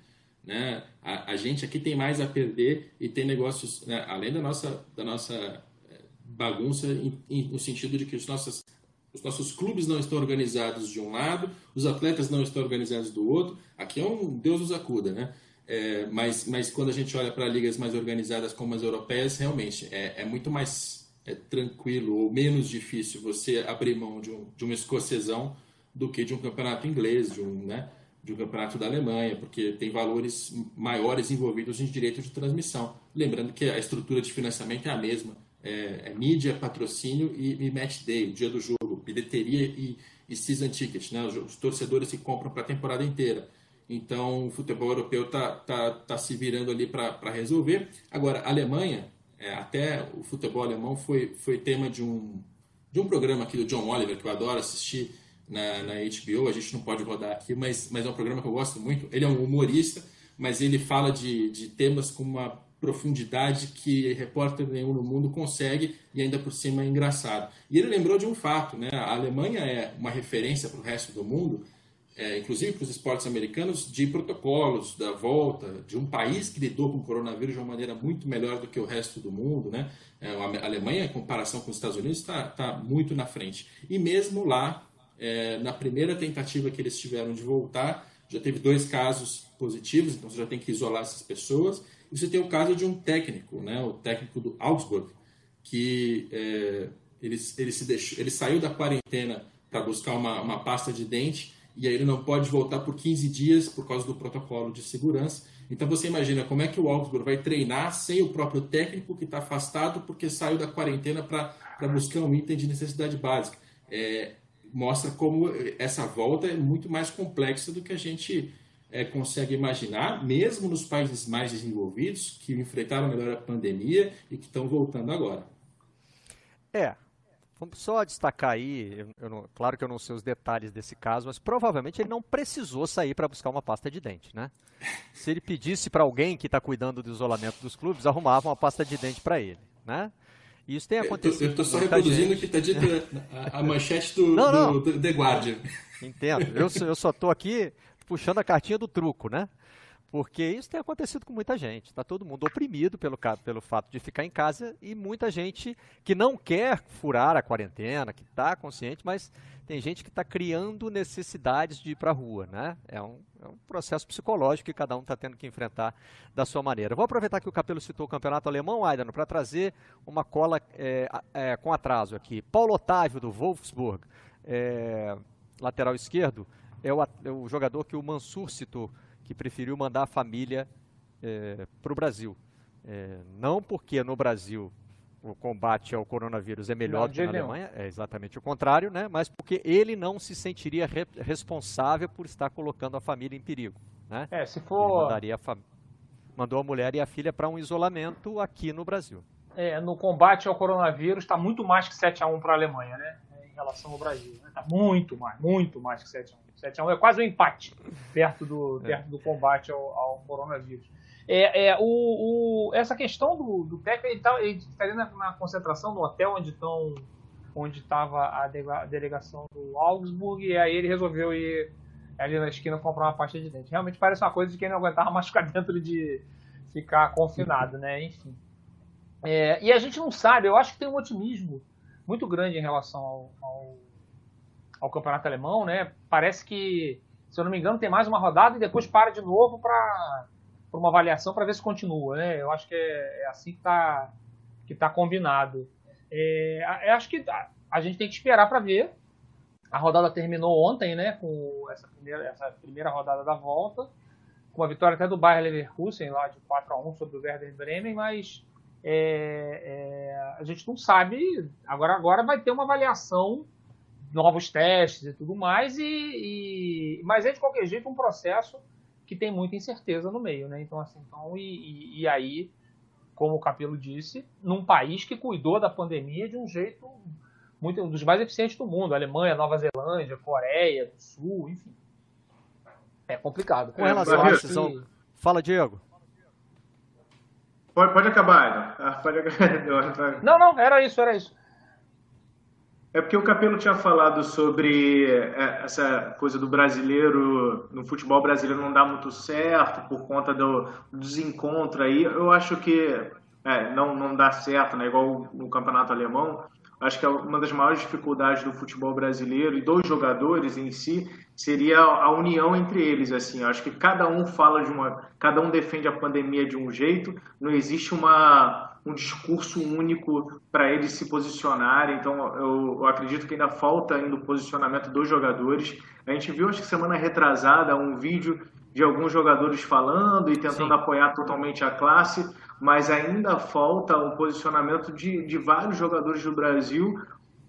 Né? A, a, gente aqui tem mais a perder e tem negócios, né? além da nossa, da nossa eh, bagunça, em, em, no sentido de que os nossos, os nossos clubes não estão organizados de um lado, os atletas não estão organizados do outro. Aqui é um Deus nos acuda, né? É, mas, mas quando a gente olha para ligas mais organizadas como as europeias, realmente é, é muito mais é tranquilo ou menos difícil você abrir mão de um, de um escocesão do que de um campeonato inglês, de um, né, de um campeonato da Alemanha, porque tem valores maiores envolvidos em direito de transmissão. Lembrando que a estrutura de financiamento é a mesma, é, é mídia, patrocínio e, e, match day, o dia do jogo, bilheteria e, e season ticket, né, os, torcedores se compram para a temporada inteira. Então, o futebol europeu está tá, tá se virando ali para resolver. Agora, a Alemanha, é, até o futebol alemão foi, foi tema de um, de um programa aqui do John Oliver, que eu adoro assistir na, na HBO. A gente não pode rodar aqui, mas, mas é um programa que eu gosto muito. Ele é um humorista, mas ele fala de, de temas com uma profundidade que repórter nenhum no mundo consegue e ainda por cima é engraçado. E ele lembrou de um fato, né? A Alemanha é uma referência para o resto do mundo é, inclusive para os esportes americanos, de protocolos da volta de um país que lidou com o coronavírus de uma maneira muito melhor do que o resto do mundo. Né? É, a Alemanha, em comparação com os Estados Unidos, está tá muito na frente. E mesmo lá, é, na primeira tentativa que eles tiveram de voltar, já teve dois casos positivos, então você já tem que isolar essas pessoas. E você tem o caso de um técnico, né, o técnico do Augsburg, que é, ele, ele, se deixou, ele saiu da quarentena para buscar uma, uma pasta de dente e aí ele não pode voltar por 15 dias por causa do protocolo de segurança. Então você imagina como é que o Augsburg vai treinar sem o próprio técnico que está afastado porque saiu da quarentena para buscar um item de necessidade básica. É, mostra como essa volta é muito mais complexa do que a gente é, consegue imaginar, mesmo nos países mais desenvolvidos que enfrentaram melhor a pandemia e que estão voltando agora. É, Vamos só destacar aí, eu, eu não, claro que eu não sei os detalhes desse caso, mas provavelmente ele não precisou sair para buscar uma pasta de dente, né? Se ele pedisse para alguém que está cuidando do isolamento dos clubes, arrumava uma pasta de dente para ele, né? Isso tem acontecido. Eu estou só reproduzindo o que está dito a, a, manchete do, não, não. do, do The Guardian. Entendo. Eu, eu só estou aqui puxando a cartinha do truco, né? Porque isso tem acontecido com muita gente. Está todo mundo oprimido pelo, pelo fato de ficar em casa e muita gente que não quer furar a quarentena, que está consciente, mas tem gente que está criando necessidades de ir para a rua. Né? É, um, é um processo psicológico que cada um está tendo que enfrentar da sua maneira. Vou aproveitar que o Capelo citou o campeonato alemão, Aidano, para trazer uma cola é, é, com atraso aqui. Paulo Otávio, do Wolfsburg, é, lateral esquerdo, é o, é o jogador que o Mansur citou que preferiu mandar a família é, para o Brasil. É, não porque no Brasil o combate ao coronavírus é melhor do que na Alemanha, é exatamente o contrário, né? mas porque ele não se sentiria re responsável por estar colocando a família em perigo. Né? É, se for. A Mandou a mulher e a filha para um isolamento aqui no Brasil. É, no combate ao coronavírus está muito mais que 7 a 1 para a Alemanha, né? Em relação ao Brasil. Está né? Tá muito mais, muito mais que 7 a 1. 7x1 é quase um empate perto do, é. perto do combate ao, ao coronavírus. É, é, o, o, essa questão do, do técnico, ele tá ali na, na, concentração no hotel onde estão onde estava a, a, delegação do Augsburg e aí ele resolveu ir ali na esquina comprar uma pasta de dente. Realmente parece uma coisa de quem não aguentava mais ficar dentro de ficar confinado, né? Enfim. É, e a gente não sabe, eu acho que tem um otimismo muito grande em relação ao, ao ao campeonato alemão, né? Parece que, se eu não me engano, tem mais uma rodada e depois para de novo para uma avaliação para ver se continua, né? Eu acho que é, é assim que está que tá combinado. É, acho que a, a gente tem que esperar para ver. A rodada terminou ontem, né? Com essa primeira, essa primeira rodada da volta, com a vitória até do Bayer Leverkusen lá de 4 a 1 sobre o Werder Bremen, mas é, é, a gente não sabe. Agora, agora vai ter uma avaliação novos testes e tudo mais, e, e, mas é de qualquer jeito um processo que tem muita incerteza no meio, né? Então, assim, então, e, e, aí, como o Capelo disse, num país que cuidou da pandemia de um jeito muito um dos mais eficientes do mundo, Alemanha, Nova Zelândia, Coreia do Sul, enfim. É complicado. Com relação à decisão... Fala, Diego. Pode, pode acabar, ah, pode acabar. [laughs] Não, não, era isso, era isso. É porque o Capelo tinha falado sobre é, essa coisa do brasileiro, no futebol brasileiro não dá muito certo por conta do, desencontro aí. Eu acho que é, não, não dá certo, né? igual no campeonato alemão. Acho que é uma das maiores dificuldades do futebol brasileiro e dos jogadores em si seria a união entre eles. Assim, acho que cada um fala de uma, cada um defende a pandemia de um jeito. Não existe uma um discurso único para eles se posicionarem. Então, eu, eu, acredito que ainda falta ainda o posicionamento dos jogadores. A gente viu, acho que semana retrasada, um vídeo de alguns jogadores falando e tentando Sim. apoiar totalmente a classe, mas ainda falta um posicionamento de, de vários jogadores do Brasil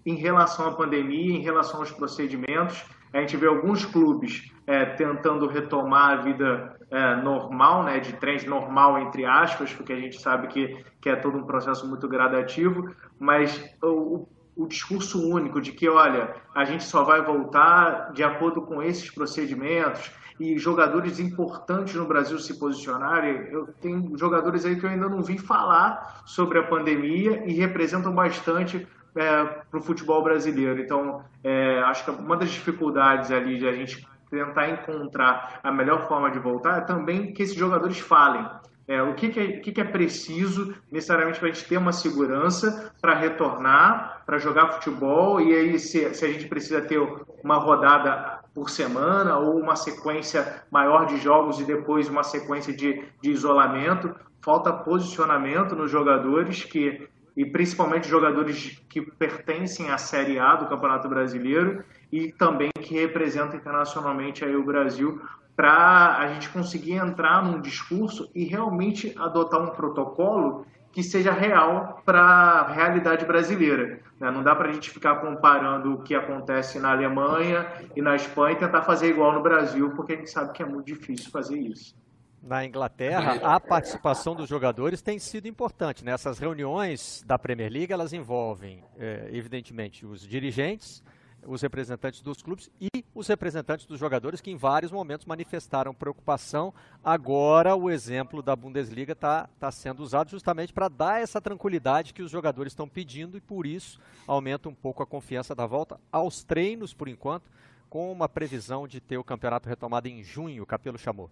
em relação à pandemia, em relação aos procedimentos. A gente vê alguns clubes é, tentando retomar a vida é, normal, né, de trens normal, entre aspas, porque a gente sabe que, que é todo um processo muito gradativo, mas o, o discurso único de que, olha, a gente só vai voltar de acordo com esses procedimentos e jogadores importantes no Brasil se posicionarem. Eu tenho jogadores aí que eu ainda não vi falar sobre a pandemia e representam bastante é, para o futebol brasileiro. Então, é, acho que uma das dificuldades ali de a gente tentar encontrar a melhor forma de voltar é também que esses jogadores falem. É, o que, que, é, o que, que é preciso necessariamente para a gente ter uma segurança para retornar, para jogar futebol, e aí se, se a gente precisa ter uma rodada por semana ou uma sequência maior de jogos e depois uma sequência de, de isolamento. Falta posicionamento nos jogadores que e principalmente jogadores que pertencem à Série A do Campeonato Brasileiro e também que representam internacionalmente aí o Brasil para a gente conseguir entrar num discurso e realmente adotar um protocolo que seja real para a realidade brasileira. Né? Não dá para a gente ficar comparando o que acontece na Alemanha e na Espanha e tentar fazer igual no Brasil, porque a gente sabe que é muito difícil fazer isso na Inglaterra, a participação dos jogadores tem sido importante. Nessas né? reuniões da Premier League, elas envolvem, é, evidentemente, os dirigentes, os representantes dos clubes e os representantes dos jogadores que em vários momentos manifestaram preocupação. Agora o exemplo da Bundesliga está tá sendo usado justamente para dar essa tranquilidade que os jogadores estão pedindo e por isso aumenta um pouco a confiança da volta aos treinos por enquanto, com uma previsão de ter o campeonato retomado em junho, o Capelo chamou.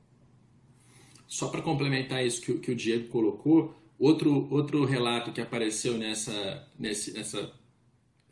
Só para complementar isso que, que, o Diego colocou, outro, outro relato que apareceu nessa, nesse, nessa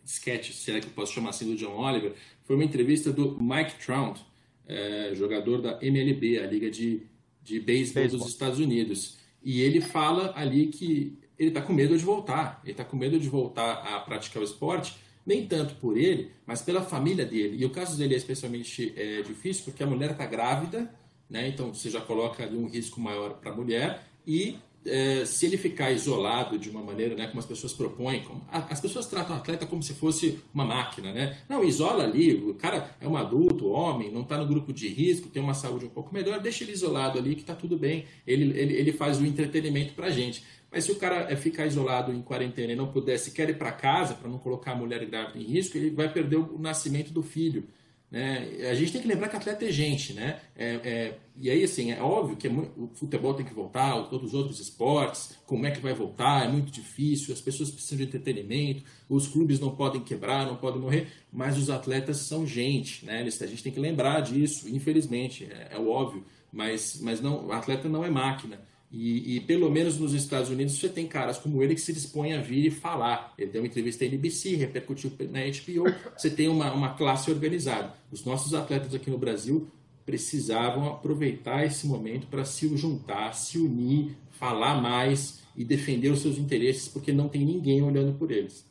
sketch, se é que eu posso chamar assim, do John Oliver, foi uma entrevista do Mike Trout, é, jogador da MLB, a Liga de, de Beisebol dos Estados Unidos. E ele fala ali que ele está com medo de voltar. Ele está com medo de voltar a praticar o esporte, nem tanto por ele, mas pela família dele. E o caso dele é especialmente é, difícil porque a mulher está grávida, né? então você já coloca ali um risco maior para a mulher. E é, se ele ficar isolado de uma maneira, né, como as pessoas propõem, como, as pessoas tratam o atleta como se fosse uma máquina, né? Não, isola ali, o cara é um adulto, homem, não está no grupo de risco, tem uma saúde um pouco melhor, deixa ele isolado ali que está tudo bem, ele, ele, ele faz o entretenimento para a gente. Mas se o cara é, ficar isolado em quarentena e não puder sequer ir para casa, para não colocar a mulher grávida em risco, ele vai perder o nascimento do filho. Né? A gente tem que lembrar que atleta é gente, né? É, é, e aí, assim, é óbvio que é muito, o futebol tem que voltar, todos os outros esportes, como é que vai voltar? É muito difícil, as pessoas precisam de entretenimento, os clubes não podem quebrar, não podem morrer, mas os atletas são gente, né? a gente tem que lembrar disso, infelizmente, é, é óbvio, mas, mas não, o atleta não é máquina. E, e, pelo menos nos Estados Unidos você tem caras como ele que se dispõem a vir e falar. Ele deu uma entrevista à NBC, repercutiu na HBO. Você tem uma, uma classe organizada. Os nossos atletas aqui no Brasil precisavam aproveitar esse momento para se juntar, se unir, falar mais e defender os seus interesses, porque não tem ninguém olhando por eles.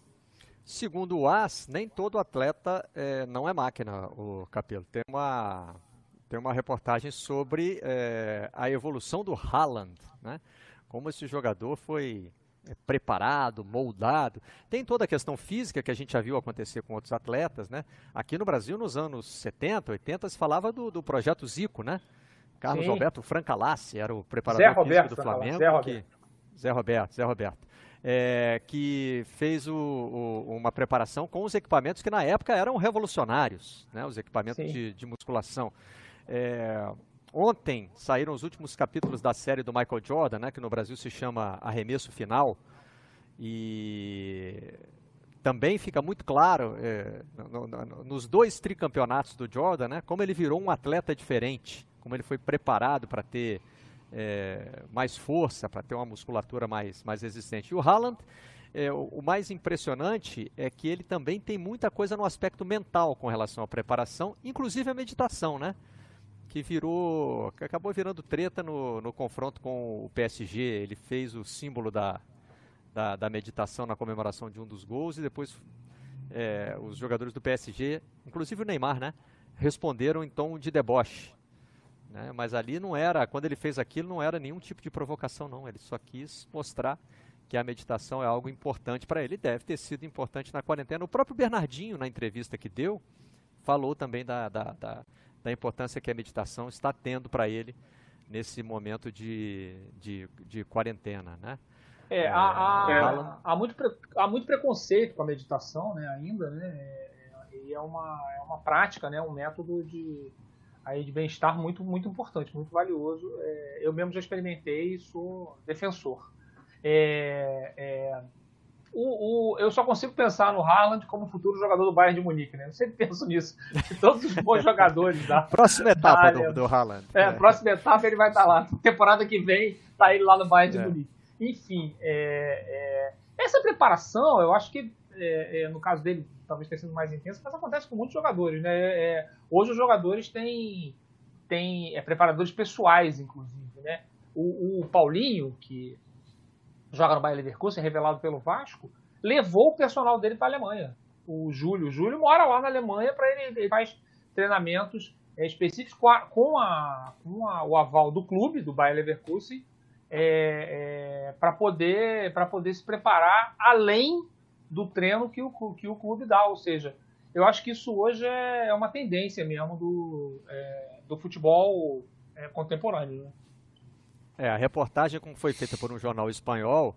Segundo o AS, nem todo atleta é, não é máquina, o Capelo. Tem uma tem uma reportagem sobre é, a evolução do Haaland, né? como esse jogador foi é, preparado, moldado. Tem toda a questão física que a gente já viu acontecer com outros atletas. Né? Aqui no Brasil, nos anos 70, 80, se falava do, do projeto Zico, né? Carlos Sim. Alberto Francalassi era o preparador Zé Roberto, do Flamengo. Zé Roberto. Que, Zé Roberto, Zé Roberto. É, que fez o, o, uma preparação com os equipamentos que na época eram revolucionários, né? os equipamentos de, de musculação. É, ontem saíram os últimos capítulos da série do Michael Jordan, né, que no Brasil se chama Arremesso Final. E também fica muito claro é, no, no, nos dois tricampeonatos do Jordan, né, como ele virou um atleta diferente, como ele foi preparado para ter é, mais força, para ter uma musculatura mais, mais resistente. E o Haaland, é, o, o, mais impressionante é que ele também tem muita coisa no aspecto mental com relação à preparação, inclusive a meditação, né? Que virou, que acabou virando treta no, no confronto com o PSG. Ele fez o símbolo da, da, da meditação na comemoração de um dos gols e depois é, os jogadores do PSG, inclusive o Neymar, né, responderam em tom de deboche. Né? Mas ali não era, quando ele fez aquilo, não era nenhum tipo de provocação, não. Ele só quis mostrar que a meditação é algo importante para ele. Deve ter sido importante na quarentena. O próprio Bernardinho, na entrevista que deu, falou também da, da, da da importância que a meditação está tendo para ele nesse momento de, de, de quarentena, né? É, é há, há, há, muito, há muito preconceito com a meditação, né, ainda, né, é, e é uma, é uma prática, né, um método de, aí de bem-estar muito, muito importante, muito valioso. É, eu mesmo já experimentei e sou defensor. É, é, o, o, eu só consigo pensar no Haaland como futuro jogador do Bayern de Munique, né? Eu sempre penso nisso. De todos os bons jogadores da. [laughs] Próxima etapa do, do Haaland. É, é, próxima etapa ele vai estar lá. [laughs] Temporada que vem, tá ele lá no Bayern de é. Munique. Enfim, é, é, essa preparação, eu acho que é, é, no caso dele talvez tenha sido mais intensa, mas acontece com muitos jogadores, né? hoje os jogadores têm, têm preparadores pessoais, inclusive, né? O, o Paulinho, que joga no Bayern Leverkusen, revelado pelo Vasco, levou o personal dele para a Alemanha. O Júlio. O Júlio mora lá na Alemanha para ele, ele faz treinamentos é, específicos com, a, com, a, com a, o aval do clube, do Bayern Leverkusen, é, é, para poder, poder se preparar além do treino que o, que o clube dá. Ou seja, eu acho que isso hoje é, é uma tendência mesmo do, é, do futebol é, contemporâneo. Né? É, a reportagem, como foi feita por um jornal espanhol,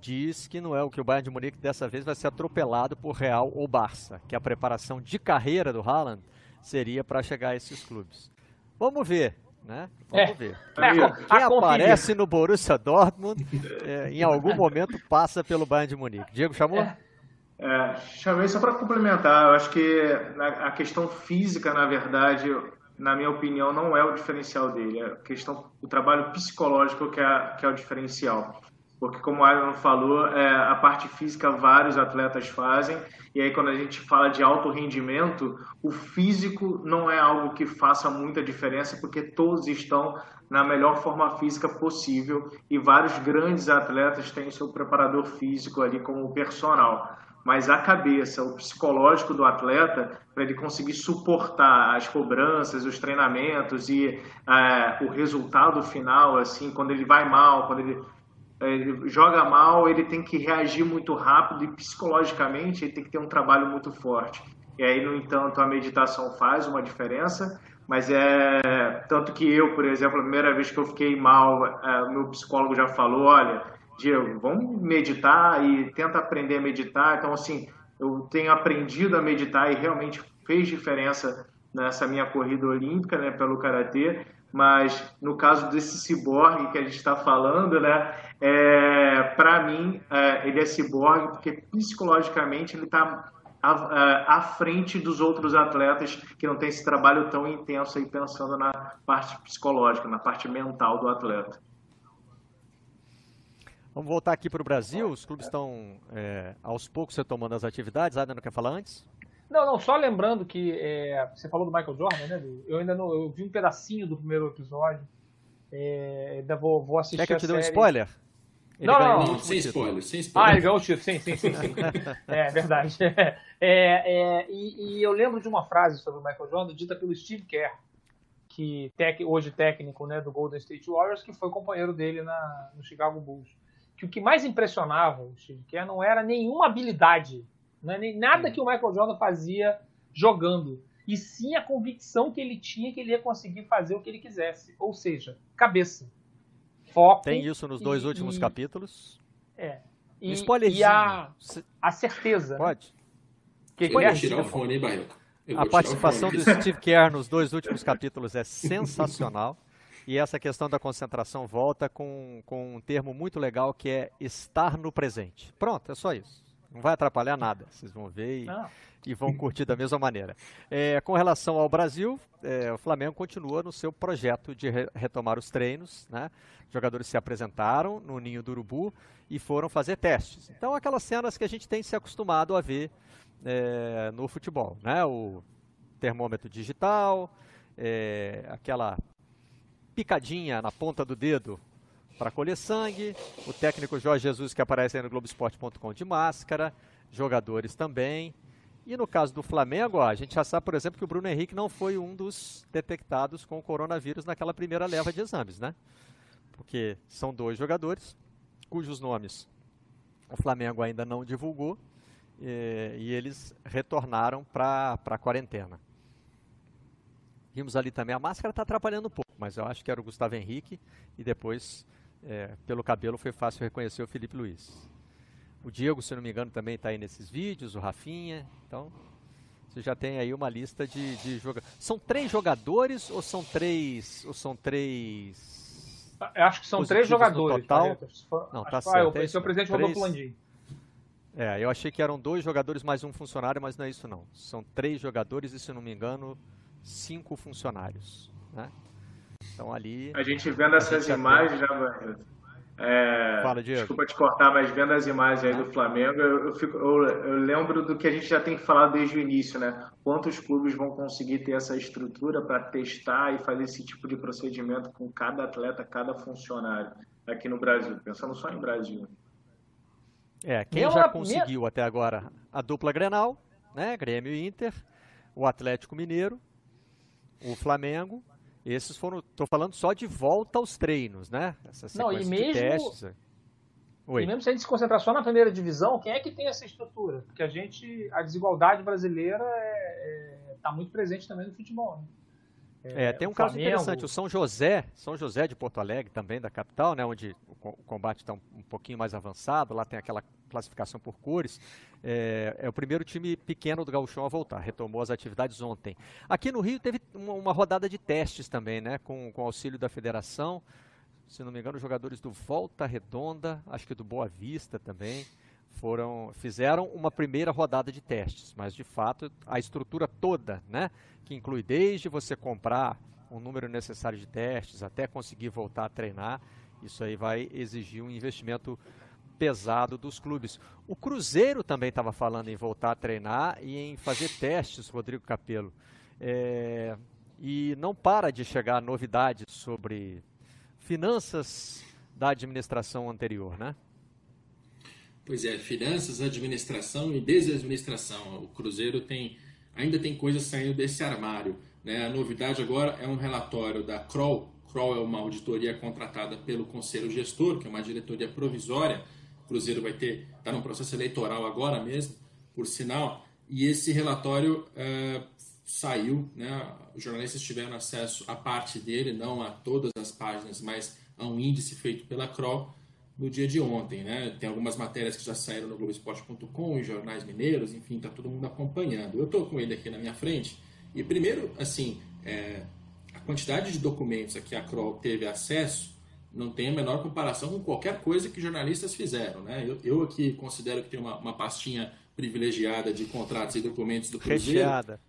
diz que não é o que o Bayern de Munique dessa vez vai ser atropelado por Real ou Barça, que a preparação de carreira do Haaland seria para chegar a esses clubes. Vamos ver, né? Vamos é. ver. É, quem, quem aparece no Borussia Dortmund, é, em algum momento passa pelo Bayern de Munique. Diego chamou? É. É, chamei só para complementar. Eu acho que a questão física, na verdade, na minha opinião, não é o diferencial dele. É a questão, o trabalho psicológico que é, que é o diferencial. Porque, como o Iron falou, é, a parte física vários atletas fazem, e aí quando a gente fala de alto rendimento, o físico não é algo que faça muita diferença, porque todos estão na melhor forma física possível, e vários grandes atletas têm seu preparador físico ali como personal mas a cabeça, o psicológico do atleta, para ele conseguir suportar as cobranças, os treinamentos e é, o resultado final, assim, quando ele vai mal, quando ele, ele, joga mal, ele tem que reagir muito rápido e psicologicamente ele tem que ter um trabalho muito forte. E aí, no entanto, a meditação faz uma diferença, mas é tanto que eu, por exemplo, a primeira vez que eu fiquei mal, é, meu psicólogo já falou, olha Diego, vamos meditar e tenta aprender a meditar. Então, assim, eu tenho aprendido a meditar e realmente fez diferença nessa minha corrida olímpica, né, pelo karatê. Mas no caso desse ciborgue que a gente está falando, né, é, para mim é, ele é ciborgue porque psicologicamente ele está à, é, à, frente dos outros atletas que não tem esse trabalho tão intenso aí pensando na parte psicológica, na parte mental do atleta. Vamos voltar aqui para o Brasil. Os clubes estão é, aos poucos retomando as atividades. Ainda não quer falar antes? Não, não. Só lembrando que é, você falou do Michael Jordan, né? Eu ainda não, eu vi um pedacinho do primeiro episódio. É, ainda vou, vou assistir. Quer que eu te dê um spoiler? Ele não, não, não, sem spoiler, sem spoiler. Ah, ele ganhou o título, sim, sim, sim. sim. [laughs] é verdade. [laughs] É, é, e, e, eu lembro de uma frase sobre o Michael Jordan dita pelo Steve Kerr, que tec, hoje técnico né, do Golden State Warriors, que foi companheiro dele na, no Chicago Bulls que o que mais impressionava o Steve Kerr não era nenhuma habilidade, não é nem nada que o Michael Jordan fazia jogando, e sim a convicção que ele tinha que ele ia conseguir fazer o que ele quisesse, ou seja, cabeça, foco. Tem isso nos dois e, últimos e, capítulos. É. E, um e a, a certeza. Pode. Que é tirar o fone, hein, Barreto? A participação do Steve Kerr nos dois últimos capítulos é [laughs] sensacional. E essa questão da concentração volta com, com um termo muito legal que é estar no presente. Pronto, é só isso. Não vai atrapalhar nada. Vocês vão ver e, e vão curtir da mesma maneira. É, com relação ao Brasil, é, o Flamengo continua no seu projeto de re retomar os treinos. Né? Os jogadores se apresentaram no Ninho do Urubu e foram fazer testes. Então, aquelas cenas que a gente tem se acostumado a ver é, no futebol. Né? O termômetro digital, é, aquela picadinha na ponta do dedo para colher sangue, o técnico Jorge Jesus que aparece aí no Globoesporte.com de máscara, jogadores também. E no caso do Flamengo, a gente já sabe, por exemplo, que o Bruno Henrique não foi um dos detectados com o coronavírus naquela primeira leva de exames, né? Porque são dois jogadores cujos nomes o Flamengo ainda não divulgou e, e eles retornaram para a quarentena. Vimos ali também, a máscara está atrapalhando um pouco, mas eu acho que era o Gustavo Henrique e depois, é, pelo cabelo, foi fácil reconhecer o Felipe Luiz. O Diego, se não me engano, também está aí nesses vídeos, o Rafinha. Então, você já tem aí uma lista de, de jogadores. São três jogadores ou são três. Ou são três. Eu acho que são três jogadores. Total. Não, tá certo. Ah, eu, é o presidente três... Landim. É, eu achei que eram dois jogadores mais um funcionário, mas não é isso não. São três jogadores e, se não me engano, cinco funcionários. Né? Então ali. A gente vendo essas imagens, né, é, Fala, Diego. Desculpa te cortar, mas vendo as imagens aí do Flamengo, eu, eu, fico, eu, eu, lembro do que a gente já tem falado desde o início, né? Quantos clubes vão conseguir ter essa estrutura para testar e fazer esse tipo de procedimento com cada atleta, cada funcionário aqui no Brasil? Pensando só em Brasil. É, quem Meu já conseguiu até agora a dupla Grenal, né? Grêmio e Inter, o Atlético Mineiro o Flamengo. Esses foram, estou falando só de volta aos treinos, né? Essa Não, e mesmo, testes. É. Oi. E mesmo se a gente se concentrar só na primeira divisão, quem é que tem essa estrutura? Porque a gente, a desigualdade brasileira está é, é, tá muito presente também no futebol. Né? É, é, tem um caso Flamengo... interessante, o São José, São José de Porto Alegre, também da capital, né, onde o, combate está um, um, pouquinho mais avançado, lá tem aquela classificação por cores, é, é, o primeiro time pequeno do Gauchão a voltar, retomou as atividades ontem. Aqui no Rio teve uma, uma rodada de testes também, né, com, com auxílio da federação, se não me engano, jogadores do Volta Redonda, acho que do Boa Vista também, foram fizeram uma primeira rodada de testes, mas de fato a estrutura toda, né, que inclui desde você comprar o número necessário de testes até conseguir voltar a treinar, isso aí vai exigir um investimento pesado dos clubes. O Cruzeiro também estava falando em voltar a treinar e em fazer testes, Rodrigo Capello. É, e não para de chegar novidades sobre finanças da administração anterior, né? Pois é, finanças, administração e desadministração. O Cruzeiro tem ainda tem coisas saindo desse armário. Né? A novidade agora é um relatório da Kroll. Kroll é uma auditoria contratada pelo Conselho Gestor, que é uma diretoria provisória. O Cruzeiro vai ter está num processo eleitoral agora mesmo, por sinal. E esse relatório uh, saiu, né? Os jornalistas tiveram acesso à parte dele, não a todas as páginas, mas a um índice feito pela Kroll no dia de ontem, né? Tem algumas matérias que já saíram no Globoesporte.com, em jornais mineiros, enfim, está todo mundo acompanhando. Eu estou com ele aqui na minha frente e primeiro, assim, é, a quantidade de documentos a que a Kroll teve acesso não tem a menor comparação com qualquer coisa que jornalistas fizeram, né? Eu, eu aqui considero que tem uma, uma pastinha privilegiada de contratos e documentos do Cruzeiro. Recheada.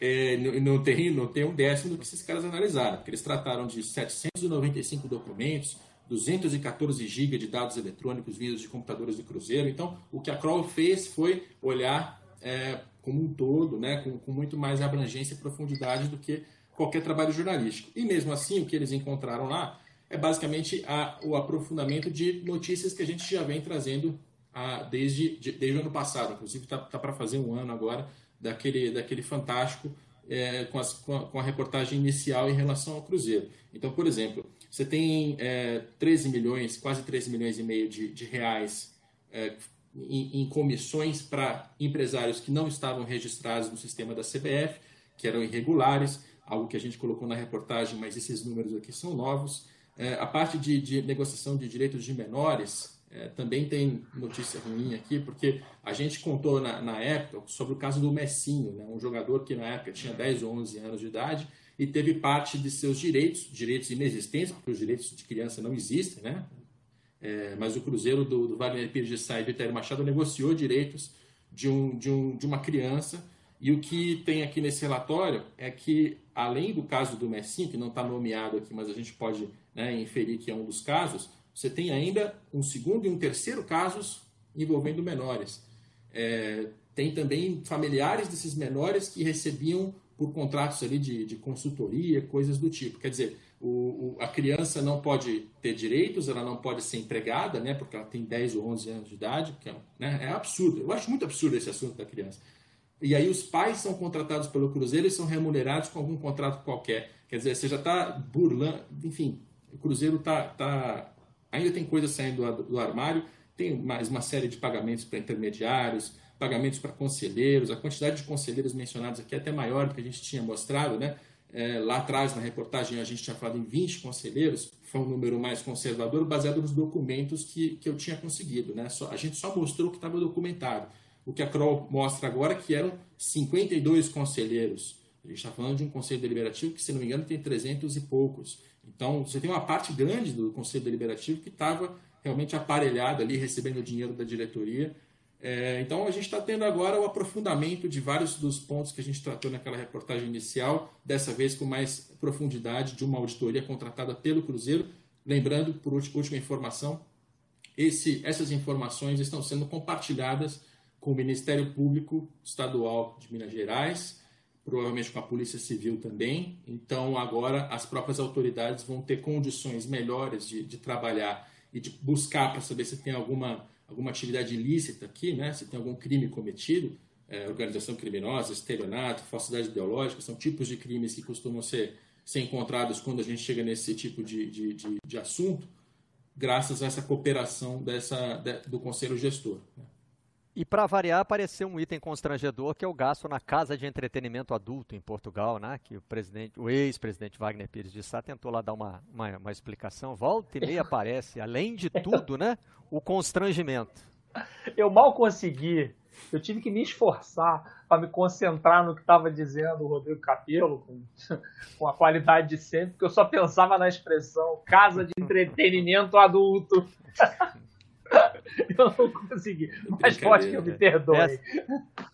É, não, não, tem, não tem um décimo do que esses caras analisaram, porque eles trataram de 795 documentos, 214 GB de dados eletrônicos vindos de computadores do Cruzeiro. Então, o que a Kroll fez foi olhar é, como um todo, né, com, com, muito mais abrangência e profundidade do que qualquer trabalho jornalístico. E mesmo assim, o que eles encontraram lá é basicamente a, o aprofundamento de notícias que a gente já vem trazendo a, desde, de, desde o ano passado. Inclusive, está tá para fazer um ano agora daquele, daquele fantástico é, com, as, com, a, com, a, reportagem inicial em relação ao Cruzeiro. Então, por exemplo, você tem é, 13 milhões, quase 13 milhões e meio de, de reais é, em, em, comissões para empresários que não estavam registrados no sistema da CBF, que eram irregulares, algo que a gente colocou na reportagem, mas esses números aqui são novos. É, a parte de, de negociação de direitos de menores, é, também tem notícia ruim aqui, porque a gente contou na, na, época sobre o caso do Messinho, né, um jogador que na época tinha 10 ou 11 anos de idade e teve parte de seus direitos, direitos inexistentes, porque os direitos de criança não existem, né? É, mas o Cruzeiro do, do Wagner Pires de Sá e Vitório Machado negociou direitos de, um, de, um, de uma criança e o que tem aqui nesse relatório é que, além do caso do Messinho, que não está nomeado aqui, mas a gente pode né, inferir que é um dos casos, você tem ainda um segundo e um terceiro casos envolvendo menores. É, tem também familiares desses menores que recebiam por contratos ali de, de consultoria, coisas do tipo. Quer dizer, o, o, a criança não pode ter direitos, ela não pode ser empregada, né, porque ela tem 10 ou 11 anos de idade, que é, né, é absurdo. Eu acho muito absurdo esse assunto da criança. E aí os pais são contratados pelo Cruzeiro e são remunerados com algum contrato qualquer. Quer dizer, você já está burlando, enfim, o Cruzeiro está tá Ainda tem coisas saindo do armário, tem mais uma série de pagamentos para intermediários, pagamentos para conselheiros, a quantidade de conselheiros mencionados aqui é até maior do que a gente tinha mostrado, né? É, lá atrás, na reportagem, a gente tinha falado em 20 conselheiros, foi um número mais conservador, baseado nos documentos que, que eu tinha conseguido. Né? Só, a gente só mostrou o que estava documentado. O que a Kroll mostra agora é que eram 52 conselheiros. A gente está falando de um conselho deliberativo que, se não me engano, tem 300 e poucos. Então, você tem uma parte grande do Conselho Deliberativo que estava realmente aparelhada ali, recebendo dinheiro da diretoria. É, então, a gente está tendo agora o aprofundamento de vários dos pontos que a gente tratou naquela reportagem inicial, dessa vez com mais profundidade de uma auditoria contratada pelo Cruzeiro. Lembrando, por última informação, esse, essas informações estão sendo compartilhadas com o Ministério Público Estadual de Minas Gerais, provavelmente com a Polícia Civil também. Então, agora as próprias autoridades vão ter condições melhores de, de trabalhar e de buscar para saber se tem alguma, alguma atividade ilícita aqui, né? se tem algum crime cometido, é, organização criminosa, estelionato, falsidade ideológica, são tipos de crimes que costumam ser, ser encontrados quando a gente chega nesse tipo de, de, de, de assunto, graças a essa cooperação dessa, de, do Conselho Gestor. Né? E para variar, apareceu um item constrangedor que é o gasto na casa de entretenimento adulto em Portugal, né? Que o presidente, o ex-presidente Wagner Pires de Sá tentou lá dar uma, uma, uma explicação. Volta e meia [laughs] aparece, além de tudo, né? O constrangimento. Eu mal consegui. Eu tive que me esforçar para me concentrar no que estava dizendo o Rodrigo Capello, com, [laughs] com a qualidade de sempre, porque eu só pensava na expressão casa de entretenimento adulto. [laughs] [laughs] Eu não consegui. Mas pode que eu me perdoe. É,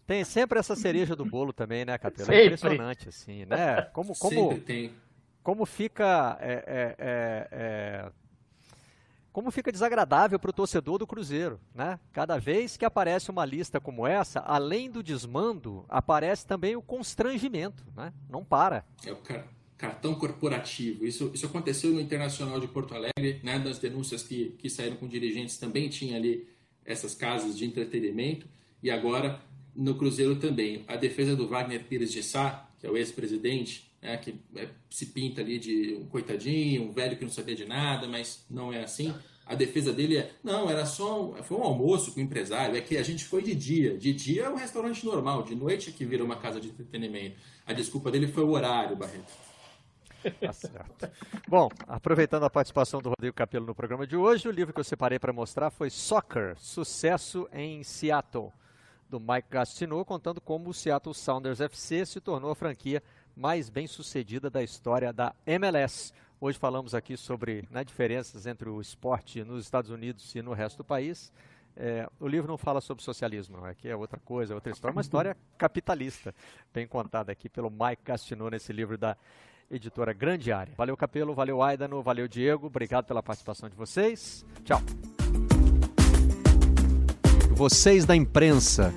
tem sempre essa cereja do bolo também, né, Capela? É impressionante, assim, né? Como, como. Como fica. É, é, é, é como fica desagradável para o torcedor do Cruzeiro, né? Cada vez que aparece uma lista como essa, além do desmando, aparece também o constrangimento, né? Não para. É o cartão corporativo. Isso, isso aconteceu no Internacional de Porto Alegre, né? Denúncias que, que saíram com dirigentes também tinha ali essas casas de entretenimento e agora no Cruzeiro também. A defesa do Wagner Pires de Sá, que é o ex-presidente, né, que é, se pinta ali de um coitadinho, um velho que não sabia de nada, mas não é assim. A defesa dele é, não, era só um, foi um almoço com o empresário, é que a gente foi de dia. De dia é um restaurante normal, de noite é que vira uma casa de entretenimento. A desculpa dele foi o horário, Barreto. [laughs] Tá certo. Bom, aproveitando a participação do Rodrigo Capello no programa de hoje, o livro que eu separei para mostrar foi Soccer, Sucesso em Seattle, do Mike Gastineau, contando como o Seattle Sounders FC se tornou a franquia mais bem sucedida da história da MLS. Hoje falamos aqui sobre né, diferenças entre o esporte nos Estados Unidos e no resto do país. É, o livro não fala sobre socialismo, não. Aqui é outra coisa, outra história, uma [laughs] história capitalista, bem contada aqui pelo Mike Castino nesse livro da editora Grande Área. Valeu, Capelo, valeu, Aidano, valeu, Diego, obrigado pela participação de vocês. Tchau. Vocês da imprensa.